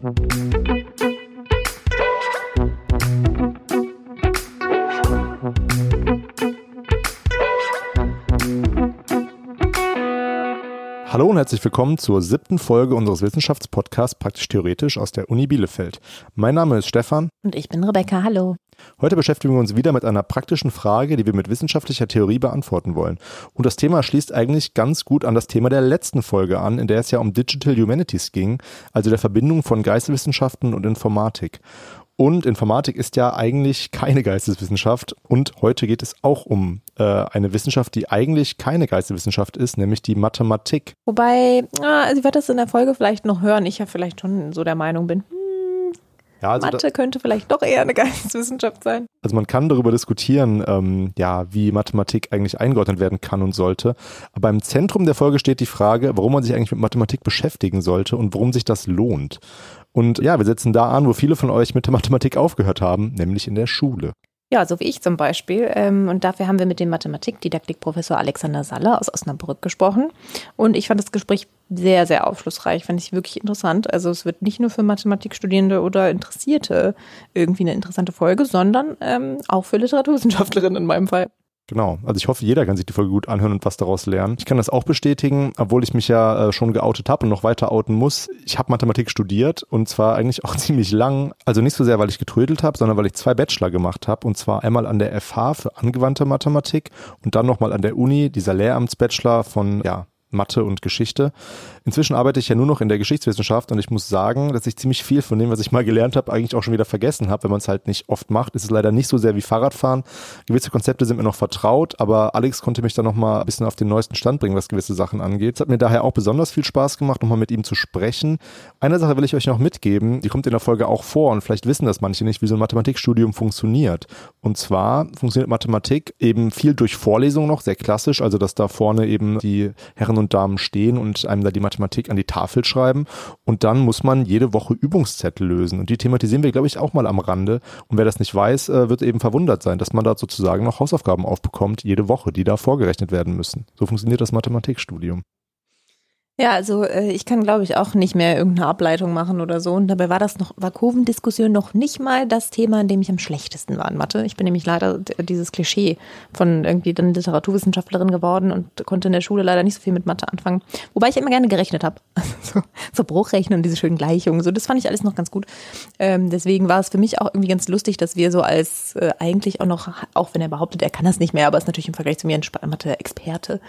Hallo und herzlich willkommen zur siebten Folge unseres Wissenschaftspodcasts Praktisch Theoretisch aus der Uni Bielefeld. Mein Name ist Stefan. Und ich bin Rebecca. Hallo. Heute beschäftigen wir uns wieder mit einer praktischen Frage, die wir mit wissenschaftlicher Theorie beantworten wollen. Und das Thema schließt eigentlich ganz gut an das Thema der letzten Folge an, in der es ja um Digital Humanities ging, also der Verbindung von Geisteswissenschaften und Informatik. Und Informatik ist ja eigentlich keine Geisteswissenschaft. Und heute geht es auch um äh, eine Wissenschaft, die eigentlich keine Geisteswissenschaft ist, nämlich die Mathematik. Wobei, also ich werde das in der Folge vielleicht noch hören, ich ja vielleicht schon so der Meinung bin, hm, ja, also Mathe könnte vielleicht doch eher eine Geisteswissenschaft sein. Also man kann darüber diskutieren, ähm, ja, wie Mathematik eigentlich eingeordnet werden kann und sollte. Aber im Zentrum der Folge steht die Frage, warum man sich eigentlich mit Mathematik beschäftigen sollte und warum sich das lohnt. Und ja, wir setzen da an, wo viele von euch mit der Mathematik aufgehört haben, nämlich in der Schule. Ja, so wie ich zum Beispiel. Ähm, und dafür haben wir mit dem Mathematikdidaktikprofessor Alexander Saller aus Osnabrück gesprochen. Und ich fand das Gespräch sehr, sehr aufschlussreich. Fand ich wirklich interessant. Also es wird nicht nur für Mathematikstudierende oder Interessierte irgendwie eine interessante Folge, sondern ähm, auch für Literaturwissenschaftlerinnen in meinem Fall. Genau. Also ich hoffe, jeder kann sich die Folge gut anhören und was daraus lernen. Ich kann das auch bestätigen, obwohl ich mich ja äh, schon geoutet habe und noch weiter outen muss. Ich habe Mathematik studiert und zwar eigentlich auch ziemlich lang. Also nicht so sehr, weil ich getrödelt habe, sondern weil ich zwei Bachelor gemacht habe. Und zwar einmal an der FH für angewandte Mathematik und dann nochmal an der Uni, dieser Lehramtsbachelor von ja, Mathe und Geschichte. Inzwischen arbeite ich ja nur noch in der Geschichtswissenschaft und ich muss sagen, dass ich ziemlich viel von dem, was ich mal gelernt habe, eigentlich auch schon wieder vergessen habe, wenn man es halt nicht oft macht. Es ist leider nicht so sehr wie Fahrradfahren. Gewisse Konzepte sind mir noch vertraut, aber Alex konnte mich dann noch mal ein bisschen auf den neuesten Stand bringen, was gewisse Sachen angeht. Es hat mir daher auch besonders viel Spaß gemacht, nochmal mit ihm zu sprechen. Eine Sache will ich euch noch mitgeben, die kommt in der Folge auch vor und vielleicht wissen das manche nicht, wie so ein Mathematikstudium funktioniert. Und zwar funktioniert Mathematik eben viel durch Vorlesung noch, sehr klassisch, also dass da vorne eben die Herren und Damen stehen und einem da die Mathematik an die Tafel schreiben und dann muss man jede Woche Übungszettel lösen. Und die thematisieren wir, glaube ich, auch mal am Rande. Und wer das nicht weiß, äh, wird eben verwundert sein, dass man da sozusagen noch Hausaufgaben aufbekommt, jede Woche, die da vorgerechnet werden müssen. So funktioniert das Mathematikstudium. Ja, also äh, ich kann, glaube ich, auch nicht mehr irgendeine Ableitung machen oder so. Und dabei war das noch, war Kurvendiskussion noch nicht mal das Thema, in dem ich am schlechtesten war in Mathe. Ich bin nämlich leider dieses Klischee von irgendwie dann Literaturwissenschaftlerin geworden und konnte in der Schule leider nicht so viel mit Mathe anfangen. Wobei ich immer gerne gerechnet habe. so, so Bruchrechnen und diese schönen Gleichungen. So, das fand ich alles noch ganz gut. Ähm, deswegen war es für mich auch irgendwie ganz lustig, dass wir so als äh, eigentlich auch noch, auch wenn er behauptet, er kann das nicht mehr, aber ist natürlich im Vergleich zu mir ein Mathe-Experte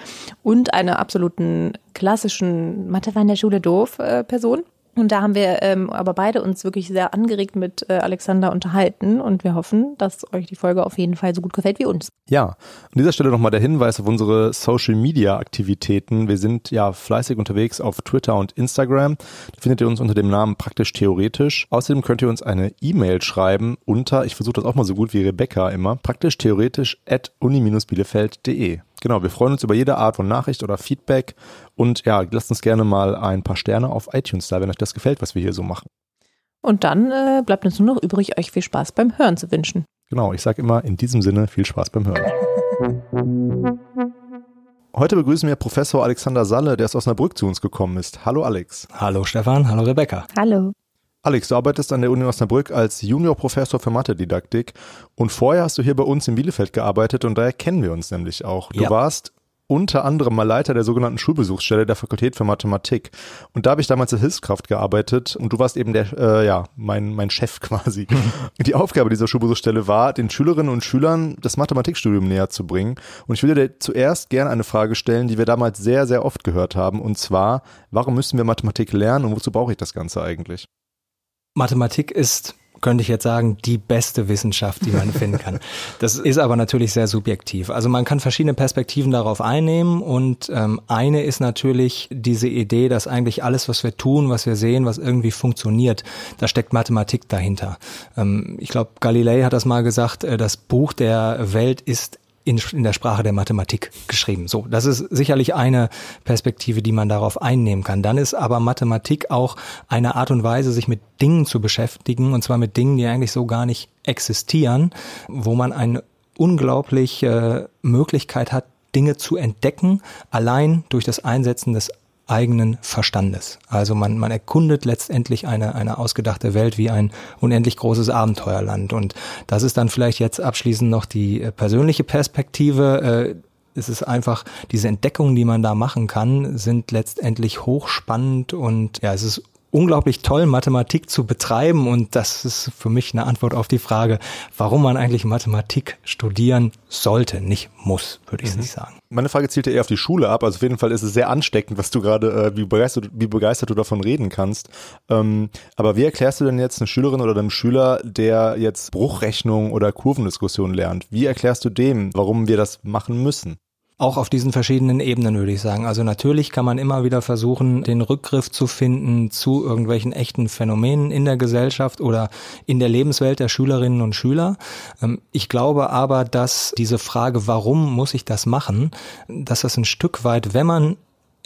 und einer absoluten klassischen Mathe war in der Schule doof äh, Person. Und da haben wir ähm, aber beide uns wirklich sehr angeregt mit äh, Alexander unterhalten und wir hoffen, dass euch die Folge auf jeden Fall so gut gefällt wie uns. Ja, an dieser Stelle nochmal der Hinweis auf unsere Social Media Aktivitäten. Wir sind ja fleißig unterwegs auf Twitter und Instagram. Da findet ihr uns unter dem Namen praktisch theoretisch. Außerdem könnt ihr uns eine E-Mail schreiben unter, ich versuche das auch mal so gut wie Rebecca immer, praktisch theoretisch at uni-bielefeld.de. Genau, wir freuen uns über jede Art von Nachricht oder Feedback und ja, lasst uns gerne mal ein paar Sterne auf iTunes da, wenn euch das gefällt, was wir hier so machen. Und dann äh, bleibt uns nur noch übrig, euch viel Spaß beim Hören zu wünschen. Genau, ich sage immer in diesem Sinne viel Spaß beim Hören. Heute begrüßen wir Professor Alexander Salle, der aus Osnabrück zu uns gekommen ist. Hallo Alex. Hallo Stefan, hallo Rebecca. Hallo. Alex, du arbeitest an der Uni Osnabrück als Juniorprofessor für Mathedidaktik und vorher hast du hier bei uns in Bielefeld gearbeitet und daher kennen wir uns nämlich auch. Du ja. warst unter anderem mal Leiter der sogenannten Schulbesuchsstelle der Fakultät für Mathematik. Und da habe ich damals als Hilfskraft gearbeitet und du warst eben der, äh, ja, mein, mein Chef quasi. Die Aufgabe dieser Schulbesuchsstelle war, den Schülerinnen und Schülern das Mathematikstudium näher zu bringen. Und ich würde dir zuerst gerne eine Frage stellen, die wir damals sehr, sehr oft gehört haben. Und zwar, warum müssen wir Mathematik lernen und wozu brauche ich das Ganze eigentlich? Mathematik ist könnte ich jetzt sagen, die beste Wissenschaft, die man finden kann. Das ist aber natürlich sehr subjektiv. Also man kann verschiedene Perspektiven darauf einnehmen und ähm, eine ist natürlich diese Idee, dass eigentlich alles, was wir tun, was wir sehen, was irgendwie funktioniert, da steckt Mathematik dahinter. Ähm, ich glaube, Galilei hat das mal gesagt, äh, das Buch der Welt ist in, in der Sprache der Mathematik geschrieben. So, das ist sicherlich eine Perspektive, die man darauf einnehmen kann. Dann ist aber Mathematik auch eine Art und Weise, sich mit Dingen zu beschäftigen, und zwar mit Dingen, die eigentlich so gar nicht existieren, wo man eine unglaubliche Möglichkeit hat, Dinge zu entdecken, allein durch das Einsetzen des eigenen Verstandes. Also man, man erkundet letztendlich eine, eine ausgedachte Welt wie ein unendlich großes Abenteuerland. Und das ist dann vielleicht jetzt abschließend noch die äh, persönliche Perspektive. Äh, es ist einfach, diese Entdeckungen, die man da machen kann, sind letztendlich hochspannend und ja, es ist unglaublich toll, Mathematik zu betreiben. Und das ist für mich eine Antwort auf die Frage, warum man eigentlich Mathematik studieren sollte, nicht muss, würde ich mhm. nicht sagen. Meine Frage zielt ja eher auf die Schule ab. Also auf jeden Fall ist es sehr ansteckend, was du gerade, äh, wie, begeistert, wie begeistert du davon reden kannst. Ähm, aber wie erklärst du denn jetzt eine Schülerin oder einem Schüler, der jetzt Bruchrechnung oder Kurvendiskussion lernt? Wie erklärst du dem, warum wir das machen müssen? Auch auf diesen verschiedenen Ebenen würde ich sagen. Also natürlich kann man immer wieder versuchen, den Rückgriff zu finden zu irgendwelchen echten Phänomenen in der Gesellschaft oder in der Lebenswelt der Schülerinnen und Schüler. Ähm, ich glaube aber, dass diese Frage, warum muss ich das machen, dass das ein Stück weit, wenn man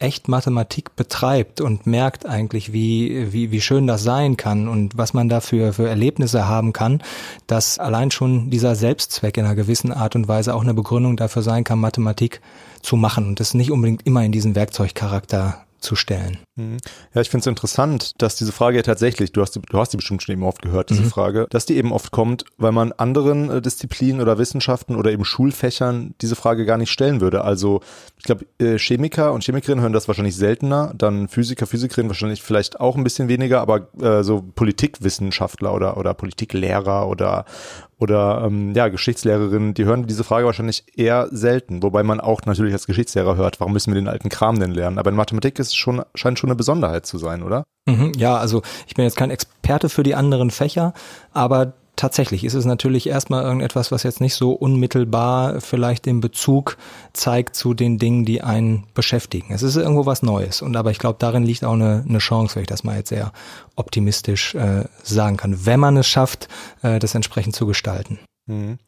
echt Mathematik betreibt und merkt eigentlich, wie, wie, wie schön das sein kann und was man da für, für Erlebnisse haben kann, dass allein schon dieser Selbstzweck in einer gewissen Art und Weise auch eine Begründung dafür sein kann, Mathematik zu machen und das nicht unbedingt immer in diesen Werkzeugcharakter zu stellen. Mhm. Ja, ich finde es interessant, dass diese Frage ja tatsächlich, du hast, du hast die bestimmt schon eben oft gehört, diese mhm. Frage, dass die eben oft kommt, weil man anderen äh, Disziplinen oder Wissenschaften oder eben Schulfächern diese Frage gar nicht stellen würde. Also ich glaube, äh, Chemiker und Chemikerinnen hören das wahrscheinlich seltener, dann Physiker, Physikerinnen wahrscheinlich vielleicht auch ein bisschen weniger, aber äh, so Politikwissenschaftler oder, oder Politiklehrer oder oder ähm, ja, Geschichtslehrerinnen, die hören diese Frage wahrscheinlich eher selten, wobei man auch natürlich als Geschichtslehrer hört, warum müssen wir den alten Kram denn lernen? Aber in Mathematik ist es schon, scheint schon eine Besonderheit zu sein, oder? Mhm, ja, also ich bin jetzt kein Experte für die anderen Fächer, aber tatsächlich ist es natürlich erstmal irgendetwas, was jetzt nicht so unmittelbar vielleicht den Bezug zeigt zu den Dingen, die einen beschäftigen. Es ist irgendwo was Neues. Und aber ich glaube, darin liegt auch eine, eine Chance, wenn ich das mal jetzt sehr optimistisch äh, sagen kann, wenn man es schafft, äh, das entsprechend zu gestalten. Mhm.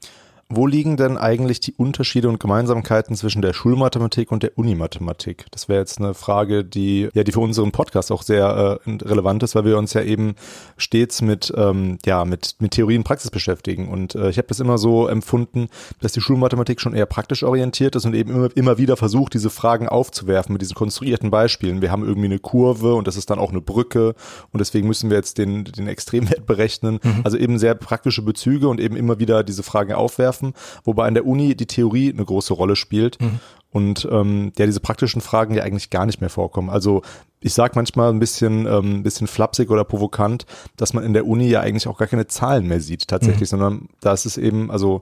Wo liegen denn eigentlich die Unterschiede und Gemeinsamkeiten zwischen der Schulmathematik und der Unimathematik? Das wäre jetzt eine Frage, die ja die für unseren Podcast auch sehr äh, relevant ist, weil wir uns ja eben stets mit ähm, ja mit mit Theorie und Praxis beschäftigen. Und äh, ich habe das immer so empfunden, dass die Schulmathematik schon eher praktisch orientiert ist und eben immer immer wieder versucht, diese Fragen aufzuwerfen mit diesen konstruierten Beispielen. Wir haben irgendwie eine Kurve und das ist dann auch eine Brücke und deswegen müssen wir jetzt den den Extremwert berechnen. Mhm. Also eben sehr praktische Bezüge und eben immer wieder diese Fragen aufwerfen werfen, wobei an der Uni die Theorie eine große Rolle spielt. Mhm. Und ähm, ja, diese praktischen Fragen ja eigentlich gar nicht mehr vorkommen. Also ich sag manchmal ein bisschen, ähm, bisschen flapsig oder provokant, dass man in der Uni ja eigentlich auch gar keine Zahlen mehr sieht tatsächlich, mhm. sondern da ist es eben, also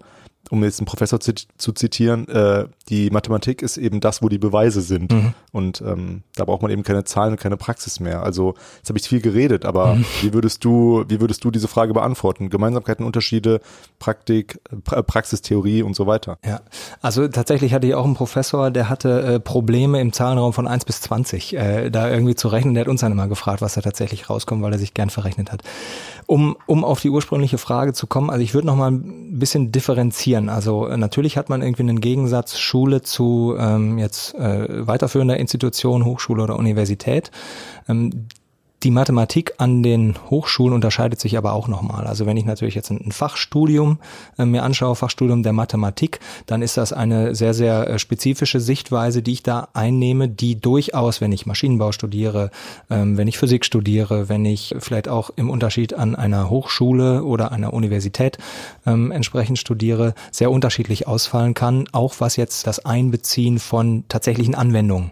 um jetzt einen Professor zu, zu zitieren, äh, die Mathematik ist eben das, wo die Beweise sind. Mhm. Und ähm, da braucht man eben keine Zahlen und keine Praxis mehr. Also jetzt habe ich viel geredet, aber mhm. wie würdest du, wie würdest du diese Frage beantworten? Gemeinsamkeiten, Unterschiede, Praktik, pra Praxistheorie und so weiter. Ja, also tatsächlich hatte ich auch einen Professor, der hatte äh, Probleme im Zahlenraum von 1 bis 20, äh, da irgendwie zu rechnen. Der hat uns dann immer gefragt, was da tatsächlich rauskommt, weil er sich gern verrechnet hat. Um, um auf die ursprüngliche Frage zu kommen, also ich würde noch mal ein bisschen differenzieren. Also äh, natürlich hat man irgendwie einen Gegensatz Schule zu ähm, jetzt äh, weiterführender Institution, Hochschule oder Universität. Ähm, die Mathematik an den Hochschulen unterscheidet sich aber auch nochmal. Also wenn ich natürlich jetzt ein Fachstudium äh, mir anschaue, Fachstudium der Mathematik, dann ist das eine sehr, sehr äh, spezifische Sichtweise, die ich da einnehme, die durchaus, wenn ich Maschinenbau studiere, ähm, wenn ich Physik studiere, wenn ich vielleicht auch im Unterschied an einer Hochschule oder einer Universität ähm, entsprechend studiere, sehr unterschiedlich ausfallen kann, auch was jetzt das Einbeziehen von tatsächlichen Anwendungen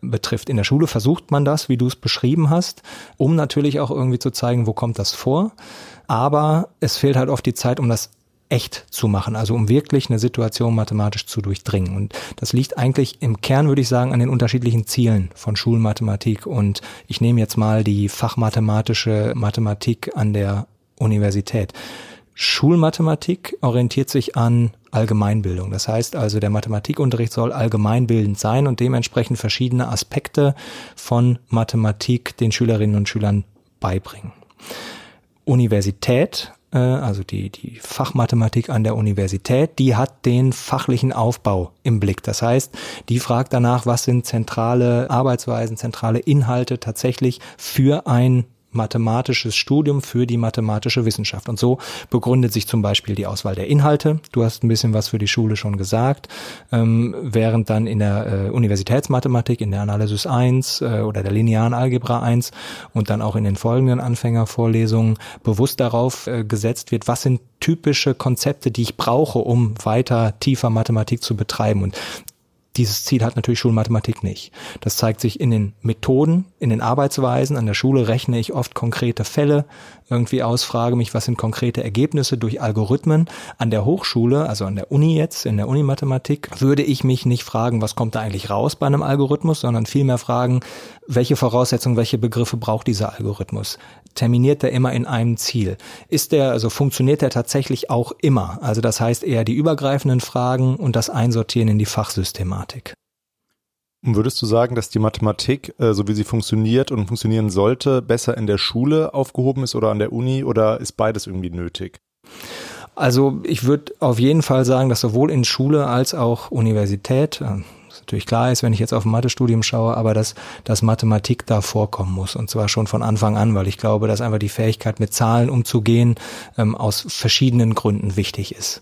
betrifft. In der Schule versucht man das, wie du es beschrieben hast, um natürlich auch irgendwie zu zeigen, wo kommt das vor. Aber es fehlt halt oft die Zeit, um das echt zu machen, also um wirklich eine Situation mathematisch zu durchdringen. Und das liegt eigentlich im Kern, würde ich sagen, an den unterschiedlichen Zielen von Schulmathematik. Und ich nehme jetzt mal die fachmathematische Mathematik an der Universität. Schulmathematik orientiert sich an Allgemeinbildung. Das heißt also, der Mathematikunterricht soll allgemeinbildend sein und dementsprechend verschiedene Aspekte von Mathematik den Schülerinnen und Schülern beibringen. Universität, äh, also die, die Fachmathematik an der Universität, die hat den fachlichen Aufbau im Blick. Das heißt, die fragt danach, was sind zentrale Arbeitsweisen, zentrale Inhalte tatsächlich für ein mathematisches Studium für die mathematische Wissenschaft. Und so begründet sich zum Beispiel die Auswahl der Inhalte. Du hast ein bisschen was für die Schule schon gesagt, ähm, während dann in der äh, Universitätsmathematik, in der Analysis 1 äh, oder der linearen Algebra 1 und dann auch in den folgenden Anfängervorlesungen bewusst darauf äh, gesetzt wird, was sind typische Konzepte, die ich brauche, um weiter tiefer Mathematik zu betreiben. Und dieses Ziel hat natürlich Schulmathematik nicht. Das zeigt sich in den Methoden, in den Arbeitsweisen. An der Schule rechne ich oft konkrete Fälle irgendwie aus, frage mich, was sind konkrete Ergebnisse durch Algorithmen. An der Hochschule, also an der Uni jetzt, in der Unimathematik, würde ich mich nicht fragen, was kommt da eigentlich raus bei einem Algorithmus, sondern vielmehr fragen, welche Voraussetzungen, welche Begriffe braucht dieser Algorithmus? Terminiert der immer in einem Ziel? Ist der, also funktioniert der tatsächlich auch immer? Also das heißt eher die übergreifenden Fragen und das Einsortieren in die Fachsystematik. Würdest du sagen, dass die Mathematik, äh, so wie sie funktioniert und funktionieren sollte, besser in der Schule aufgehoben ist oder an der Uni oder ist beides irgendwie nötig? Also ich würde auf jeden Fall sagen, dass sowohl in Schule als auch Universität, äh, natürlich klar ist, wenn ich jetzt auf ein Mathestudium schaue, aber dass, dass Mathematik da vorkommen muss. Und zwar schon von Anfang an, weil ich glaube, dass einfach die Fähigkeit, mit Zahlen umzugehen, ähm, aus verschiedenen Gründen wichtig ist.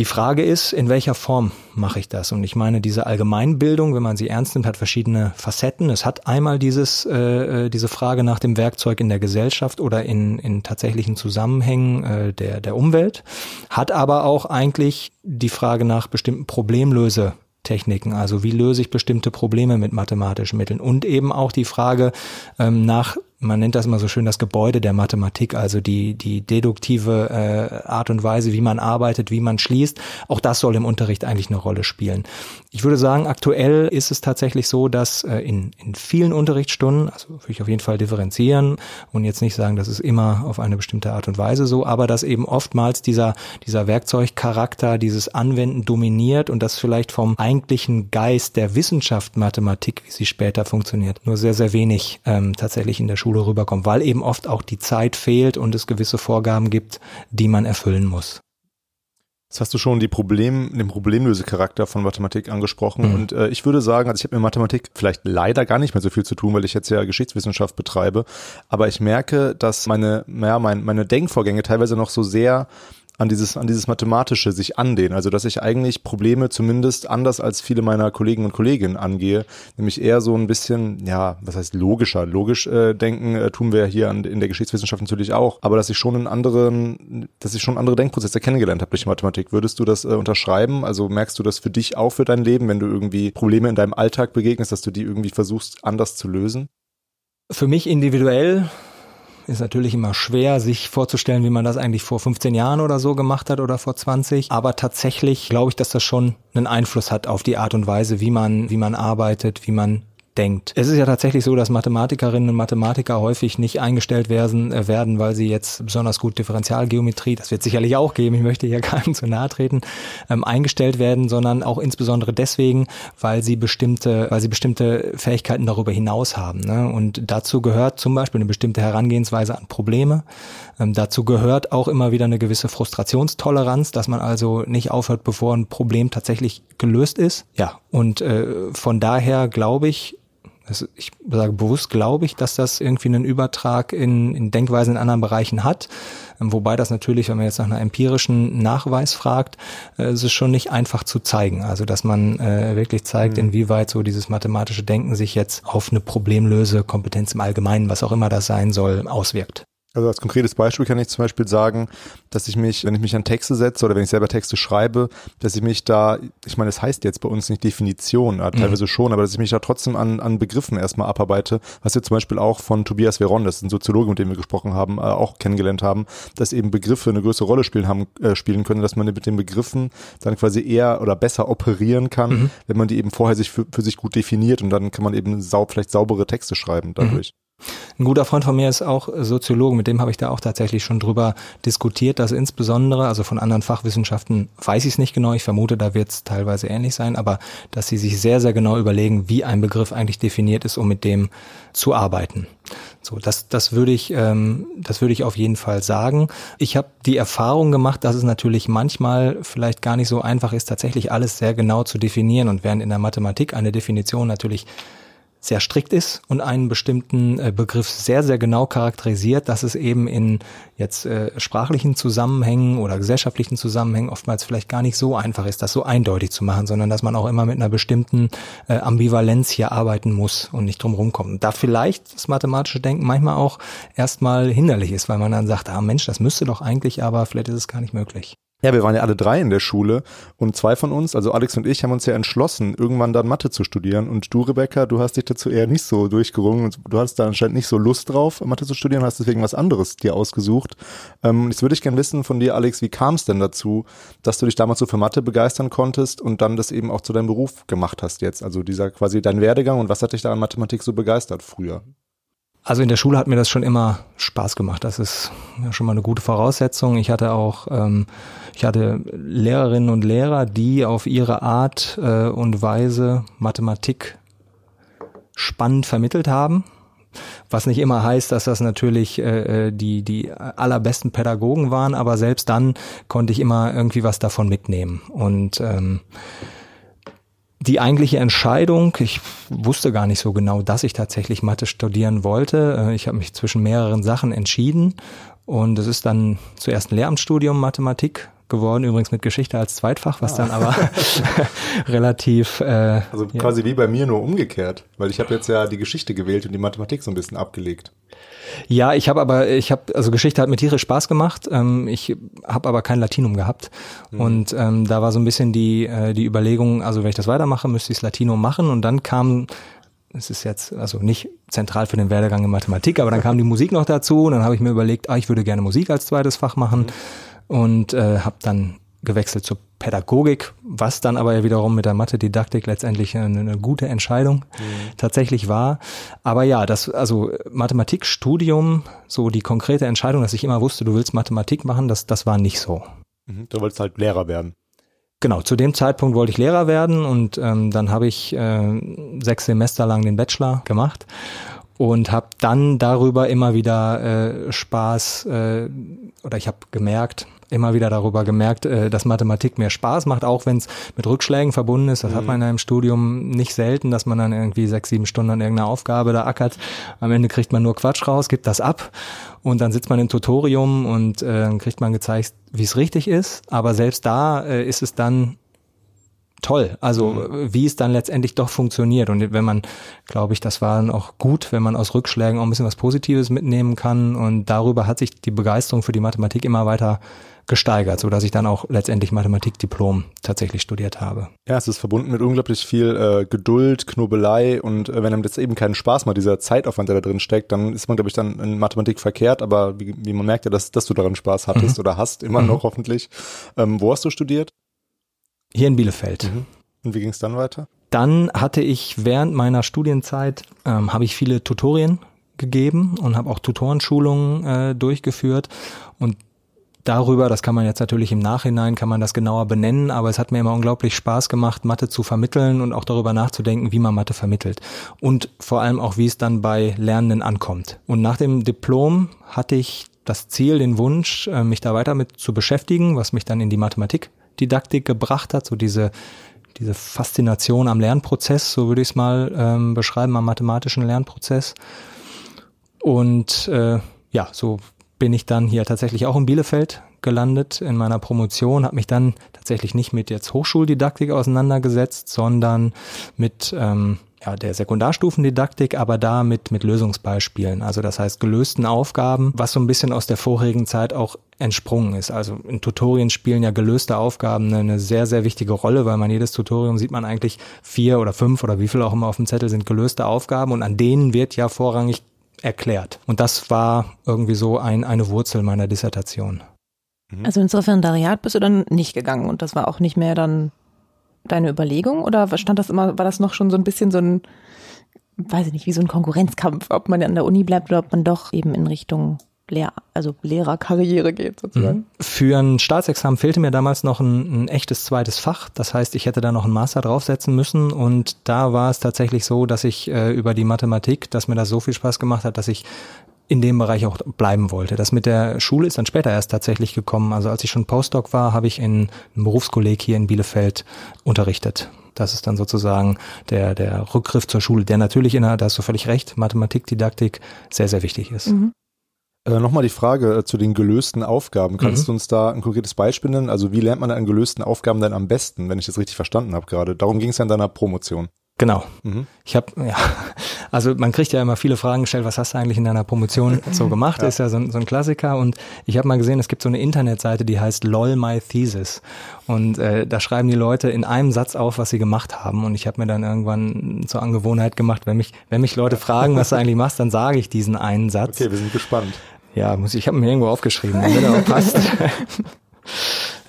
Die Frage ist, in welcher Form mache ich das? Und ich meine, diese Allgemeinbildung, wenn man sie ernst nimmt, hat verschiedene Facetten. Es hat einmal dieses, äh, äh, diese Frage nach dem Werkzeug in der Gesellschaft oder in, in tatsächlichen Zusammenhängen äh, der, der Umwelt, hat aber auch eigentlich die Frage nach bestimmten Problemlöse Techniken, also wie löse ich bestimmte Probleme mit mathematischen Mitteln und eben auch die Frage ähm, nach man nennt das immer so schön das Gebäude der Mathematik, also die, die deduktive äh, Art und Weise, wie man arbeitet, wie man schließt. Auch das soll im Unterricht eigentlich eine Rolle spielen. Ich würde sagen, aktuell ist es tatsächlich so, dass äh, in, in vielen Unterrichtsstunden, also würde ich auf jeden Fall differenzieren und jetzt nicht sagen, das ist immer auf eine bestimmte Art und Weise so, aber dass eben oftmals dieser, dieser Werkzeugcharakter, dieses Anwenden dominiert und das vielleicht vom eigentlichen Geist der Wissenschaft Mathematik, wie sie später funktioniert, nur sehr, sehr wenig ähm, tatsächlich in der Schule Schule rüberkommt, weil eben oft auch die Zeit fehlt und es gewisse Vorgaben gibt, die man erfüllen muss. Jetzt hast du schon die Problem, den Problemlösecharakter von Mathematik angesprochen. Mhm. Und äh, ich würde sagen, also ich habe mit Mathematik vielleicht leider gar nicht mehr so viel zu tun, weil ich jetzt ja Geschichtswissenschaft betreibe. Aber ich merke, dass meine, ja, mein, meine Denkvorgänge teilweise noch so sehr an dieses, an dieses Mathematische sich andehnen. Also, dass ich eigentlich Probleme zumindest anders als viele meiner Kollegen und Kolleginnen angehe, nämlich eher so ein bisschen, ja, was heißt logischer? Logisch äh, denken äh, tun wir hier an, in der Geschichtswissenschaft natürlich auch, aber dass ich schon einen anderen, dass ich schon andere Denkprozesse kennengelernt habe durch Mathematik. Würdest du das äh, unterschreiben? Also merkst du das für dich auch für dein Leben, wenn du irgendwie Probleme in deinem Alltag begegnest, dass du die irgendwie versuchst anders zu lösen? Für mich individuell ist natürlich immer schwer, sich vorzustellen, wie man das eigentlich vor 15 Jahren oder so gemacht hat oder vor 20. Aber tatsächlich glaube ich, dass das schon einen Einfluss hat auf die Art und Weise, wie man, wie man arbeitet, wie man denkt. Es ist ja tatsächlich so, dass Mathematikerinnen und Mathematiker häufig nicht eingestellt werden, äh, werden, weil sie jetzt besonders gut Differentialgeometrie, das wird sicherlich auch geben, ich möchte hier keinem zu nahe treten, ähm, eingestellt werden, sondern auch insbesondere deswegen, weil sie bestimmte, weil sie bestimmte Fähigkeiten darüber hinaus haben. Ne? Und dazu gehört zum Beispiel eine bestimmte Herangehensweise an Probleme. Ähm, dazu gehört auch immer wieder eine gewisse Frustrationstoleranz, dass man also nicht aufhört, bevor ein Problem tatsächlich gelöst ist. Ja, und äh, von daher glaube ich, also ich sage bewusst, glaube ich, dass das irgendwie einen Übertrag in, in Denkweisen in anderen Bereichen hat. Ähm, wobei das natürlich, wenn man jetzt nach einer empirischen Nachweis fragt, äh, es ist schon nicht einfach zu zeigen. Also dass man äh, wirklich zeigt, mhm. inwieweit so dieses mathematische Denken sich jetzt auf eine Problemlöse Kompetenz im Allgemeinen, was auch immer das sein soll, auswirkt. Also als konkretes Beispiel kann ich zum Beispiel sagen, dass ich mich, wenn ich mich an Texte setze oder wenn ich selber Texte schreibe, dass ich mich da, ich meine, das heißt jetzt bei uns nicht Definition, ja, teilweise mhm. schon, aber dass ich mich da trotzdem an, an Begriffen erstmal abarbeite, was wir zum Beispiel auch von Tobias Veron, das ist ein Soziologe, mit dem wir gesprochen haben, äh, auch kennengelernt haben, dass eben Begriffe eine größere Rolle spielen haben, äh, spielen können, dass man mit den Begriffen dann quasi eher oder besser operieren kann, mhm. wenn man die eben vorher sich für, für sich gut definiert und dann kann man eben sau, vielleicht saubere Texte schreiben dadurch. Mhm. Ein guter Freund von mir ist auch Soziologe, mit dem habe ich da auch tatsächlich schon drüber diskutiert, dass insbesondere, also von anderen Fachwissenschaften weiß ich es nicht genau, ich vermute, da wird es teilweise ähnlich sein, aber dass sie sich sehr, sehr genau überlegen, wie ein Begriff eigentlich definiert ist, um mit dem zu arbeiten. So, das, das würde ich, ähm, das würde ich auf jeden Fall sagen. Ich habe die Erfahrung gemacht, dass es natürlich manchmal vielleicht gar nicht so einfach ist, tatsächlich alles sehr genau zu definieren. Und während in der Mathematik eine Definition natürlich sehr strikt ist und einen bestimmten äh, Begriff sehr, sehr genau charakterisiert, dass es eben in jetzt äh, sprachlichen Zusammenhängen oder gesellschaftlichen Zusammenhängen oftmals vielleicht gar nicht so einfach ist, das so eindeutig zu machen, sondern dass man auch immer mit einer bestimmten äh, Ambivalenz hier arbeiten muss und nicht drum rumkommt. Da vielleicht das mathematische Denken manchmal auch erstmal hinderlich ist, weil man dann sagt, ah Mensch, das müsste doch eigentlich, aber vielleicht ist es gar nicht möglich. Ja, wir waren ja alle drei in der Schule und zwei von uns, also Alex und ich, haben uns ja entschlossen, irgendwann dann Mathe zu studieren. Und du, Rebecca, du hast dich dazu eher nicht so durchgerungen und du hast da anscheinend nicht so Lust drauf, Mathe zu studieren, hast deswegen was anderes dir ausgesucht. Ähm, jetzt würde ich gerne wissen von dir, Alex, wie kam es denn dazu, dass du dich damals so für Mathe begeistern konntest und dann das eben auch zu deinem Beruf gemacht hast jetzt? Also dieser quasi dein Werdegang und was hat dich da an Mathematik so begeistert früher? Also in der Schule hat mir das schon immer Spaß gemacht. Das ist ja schon mal eine gute Voraussetzung. Ich hatte auch, ähm, ich hatte Lehrerinnen und Lehrer, die auf ihre Art äh, und Weise Mathematik spannend vermittelt haben. Was nicht immer heißt, dass das natürlich äh, äh die, die allerbesten Pädagogen waren, aber selbst dann konnte ich immer irgendwie was davon mitnehmen. Und ähm, die eigentliche Entscheidung, ich wusste gar nicht so genau, dass ich tatsächlich Mathe studieren wollte. Äh, ich habe mich zwischen mehreren Sachen entschieden und es ist dann zuerst ein Lehramtsstudium Mathematik geworden, übrigens mit Geschichte als Zweitfach, was ah. dann aber relativ äh, also quasi ja. wie bei mir nur umgekehrt, weil ich habe jetzt ja die Geschichte gewählt und die Mathematik so ein bisschen abgelegt. Ja, ich habe aber, ich habe, also Geschichte hat mir tierisch Spaß gemacht. Ähm, ich habe aber kein Latinum gehabt. Mhm. Und ähm, da war so ein bisschen die, äh, die Überlegung, also wenn ich das weitermache, müsste ich das Latinum machen. Und dann kam, es ist jetzt also nicht zentral für den Werdegang in Mathematik, aber dann kam die Musik noch dazu. Und dann habe ich mir überlegt, ah, ich würde gerne Musik als zweites Fach machen. Mhm. Und äh, habe dann gewechselt zur Pädagogik, was dann aber wiederum mit der Mathe-Didaktik letztendlich eine, eine gute Entscheidung mhm. tatsächlich war. Aber ja, das, also Mathematikstudium, so die konkrete Entscheidung, dass ich immer wusste, du willst Mathematik machen, das, das war nicht so. Mhm. Du wolltest halt Lehrer werden. Genau, zu dem Zeitpunkt wollte ich Lehrer werden und ähm, dann habe ich äh, sechs Semester lang den Bachelor gemacht und habe dann darüber immer wieder äh, Spaß äh, oder ich habe gemerkt, immer wieder darüber gemerkt, äh, dass Mathematik mehr Spaß macht, auch wenn es mit Rückschlägen verbunden ist. Das mhm. hat man in einem Studium nicht selten, dass man dann irgendwie sechs, sieben Stunden an irgendeiner Aufgabe da ackert. Am Ende kriegt man nur Quatsch raus, gibt das ab und dann sitzt man im Tutorium und äh, kriegt man gezeigt, wie es richtig ist. Aber selbst da äh, ist es dann toll. Also mhm. wie es dann letztendlich doch funktioniert. Und wenn man, glaube ich, das war dann auch gut, wenn man aus Rückschlägen auch ein bisschen was Positives mitnehmen kann. Und darüber hat sich die Begeisterung für die Mathematik immer weiter gesteigert, so dass ich dann auch letztendlich Mathematikdiplom tatsächlich studiert habe. Ja, es ist verbunden mit unglaublich viel äh, Geduld, Knobelei und äh, wenn einem das eben keinen Spaß macht, dieser Zeitaufwand, der da drin steckt, dann ist man, glaube ich, dann in Mathematik verkehrt, aber wie, wie man merkt ja, dass, dass du daran Spaß hattest mhm. oder hast, immer mhm. noch hoffentlich. Ähm, wo hast du studiert? Hier in Bielefeld. Mhm. Und wie ging es dann weiter? Dann hatte ich während meiner Studienzeit, ähm, habe ich viele Tutorien gegeben und habe auch Tutorenschulungen äh, durchgeführt und darüber, das kann man jetzt natürlich im Nachhinein, kann man das genauer benennen, aber es hat mir immer unglaublich Spaß gemacht, Mathe zu vermitteln und auch darüber nachzudenken, wie man Mathe vermittelt. Und vor allem auch, wie es dann bei Lernenden ankommt. Und nach dem Diplom hatte ich das Ziel, den Wunsch, äh, mich da weiter mit zu beschäftigen, was mich dann in die Mathematikdidaktik gebracht hat, so diese diese Faszination am Lernprozess, so würde ich es mal ähm, beschreiben, am mathematischen Lernprozess. Und äh, ja, so bin ich dann hier tatsächlich auch in Bielefeld gelandet in meiner Promotion, habe mich dann tatsächlich nicht mit jetzt Hochschuldidaktik auseinandergesetzt, sondern mit ähm, ja, der Sekundarstufendidaktik, aber da mit, mit Lösungsbeispielen. Also das heißt gelösten Aufgaben, was so ein bisschen aus der vorigen Zeit auch entsprungen ist. Also in Tutorien spielen ja gelöste Aufgaben eine sehr, sehr wichtige Rolle, weil man jedes Tutorium sieht man eigentlich vier oder fünf oder wie viel auch immer auf dem Zettel sind gelöste Aufgaben und an denen wird ja vorrangig erklärt. Und das war irgendwie so ein, eine Wurzel meiner Dissertation. Mhm. Also ins Referendariat bist du dann nicht gegangen und das war auch nicht mehr dann deine Überlegung oder stand das immer, war das noch schon so ein bisschen so ein, weiß ich nicht, wie so ein Konkurrenzkampf, ob man an der Uni bleibt oder ob man doch eben in Richtung Lehr also Lehrerkarriere geht sozusagen. Mhm. Für ein Staatsexamen fehlte mir damals noch ein, ein, echtes zweites Fach. Das heißt, ich hätte da noch einen Master draufsetzen müssen und da war es tatsächlich so, dass ich äh, über die Mathematik, dass mir das so viel Spaß gemacht hat, dass ich in dem Bereich auch bleiben wollte. Das mit der Schule ist dann später erst tatsächlich gekommen. Also als ich schon Postdoc war, habe ich in einem Berufskolleg hier in Bielefeld unterrichtet. Das ist dann sozusagen der, der Rückgriff zur Schule, der natürlich in der, da hast du völlig recht, Mathematik, Didaktik sehr, sehr wichtig ist. Mhm. Äh, Nochmal die Frage äh, zu den gelösten Aufgaben. Kannst mhm. du uns da ein konkretes Beispiel nennen? Also wie lernt man an gelösten Aufgaben denn am besten, wenn ich das richtig verstanden habe gerade? Darum ging es ja in deiner Promotion. Genau. Mhm. Ich habe, ja, also man kriegt ja immer viele Fragen gestellt, was hast du eigentlich in deiner Promotion so gemacht? Ja. Ist ja so, so ein Klassiker. Und ich habe mal gesehen, es gibt so eine Internetseite, die heißt LOL My Thesis. Und äh, da schreiben die Leute in einem Satz auf, was sie gemacht haben. Und ich habe mir dann irgendwann zur Angewohnheit gemacht, wenn mich, wenn mich Leute fragen, was du eigentlich machst, dann sage ich diesen einen Satz. Okay, wir sind gespannt. Ja, muss ich, ich habe mir irgendwo aufgeschrieben, damit er auch passt.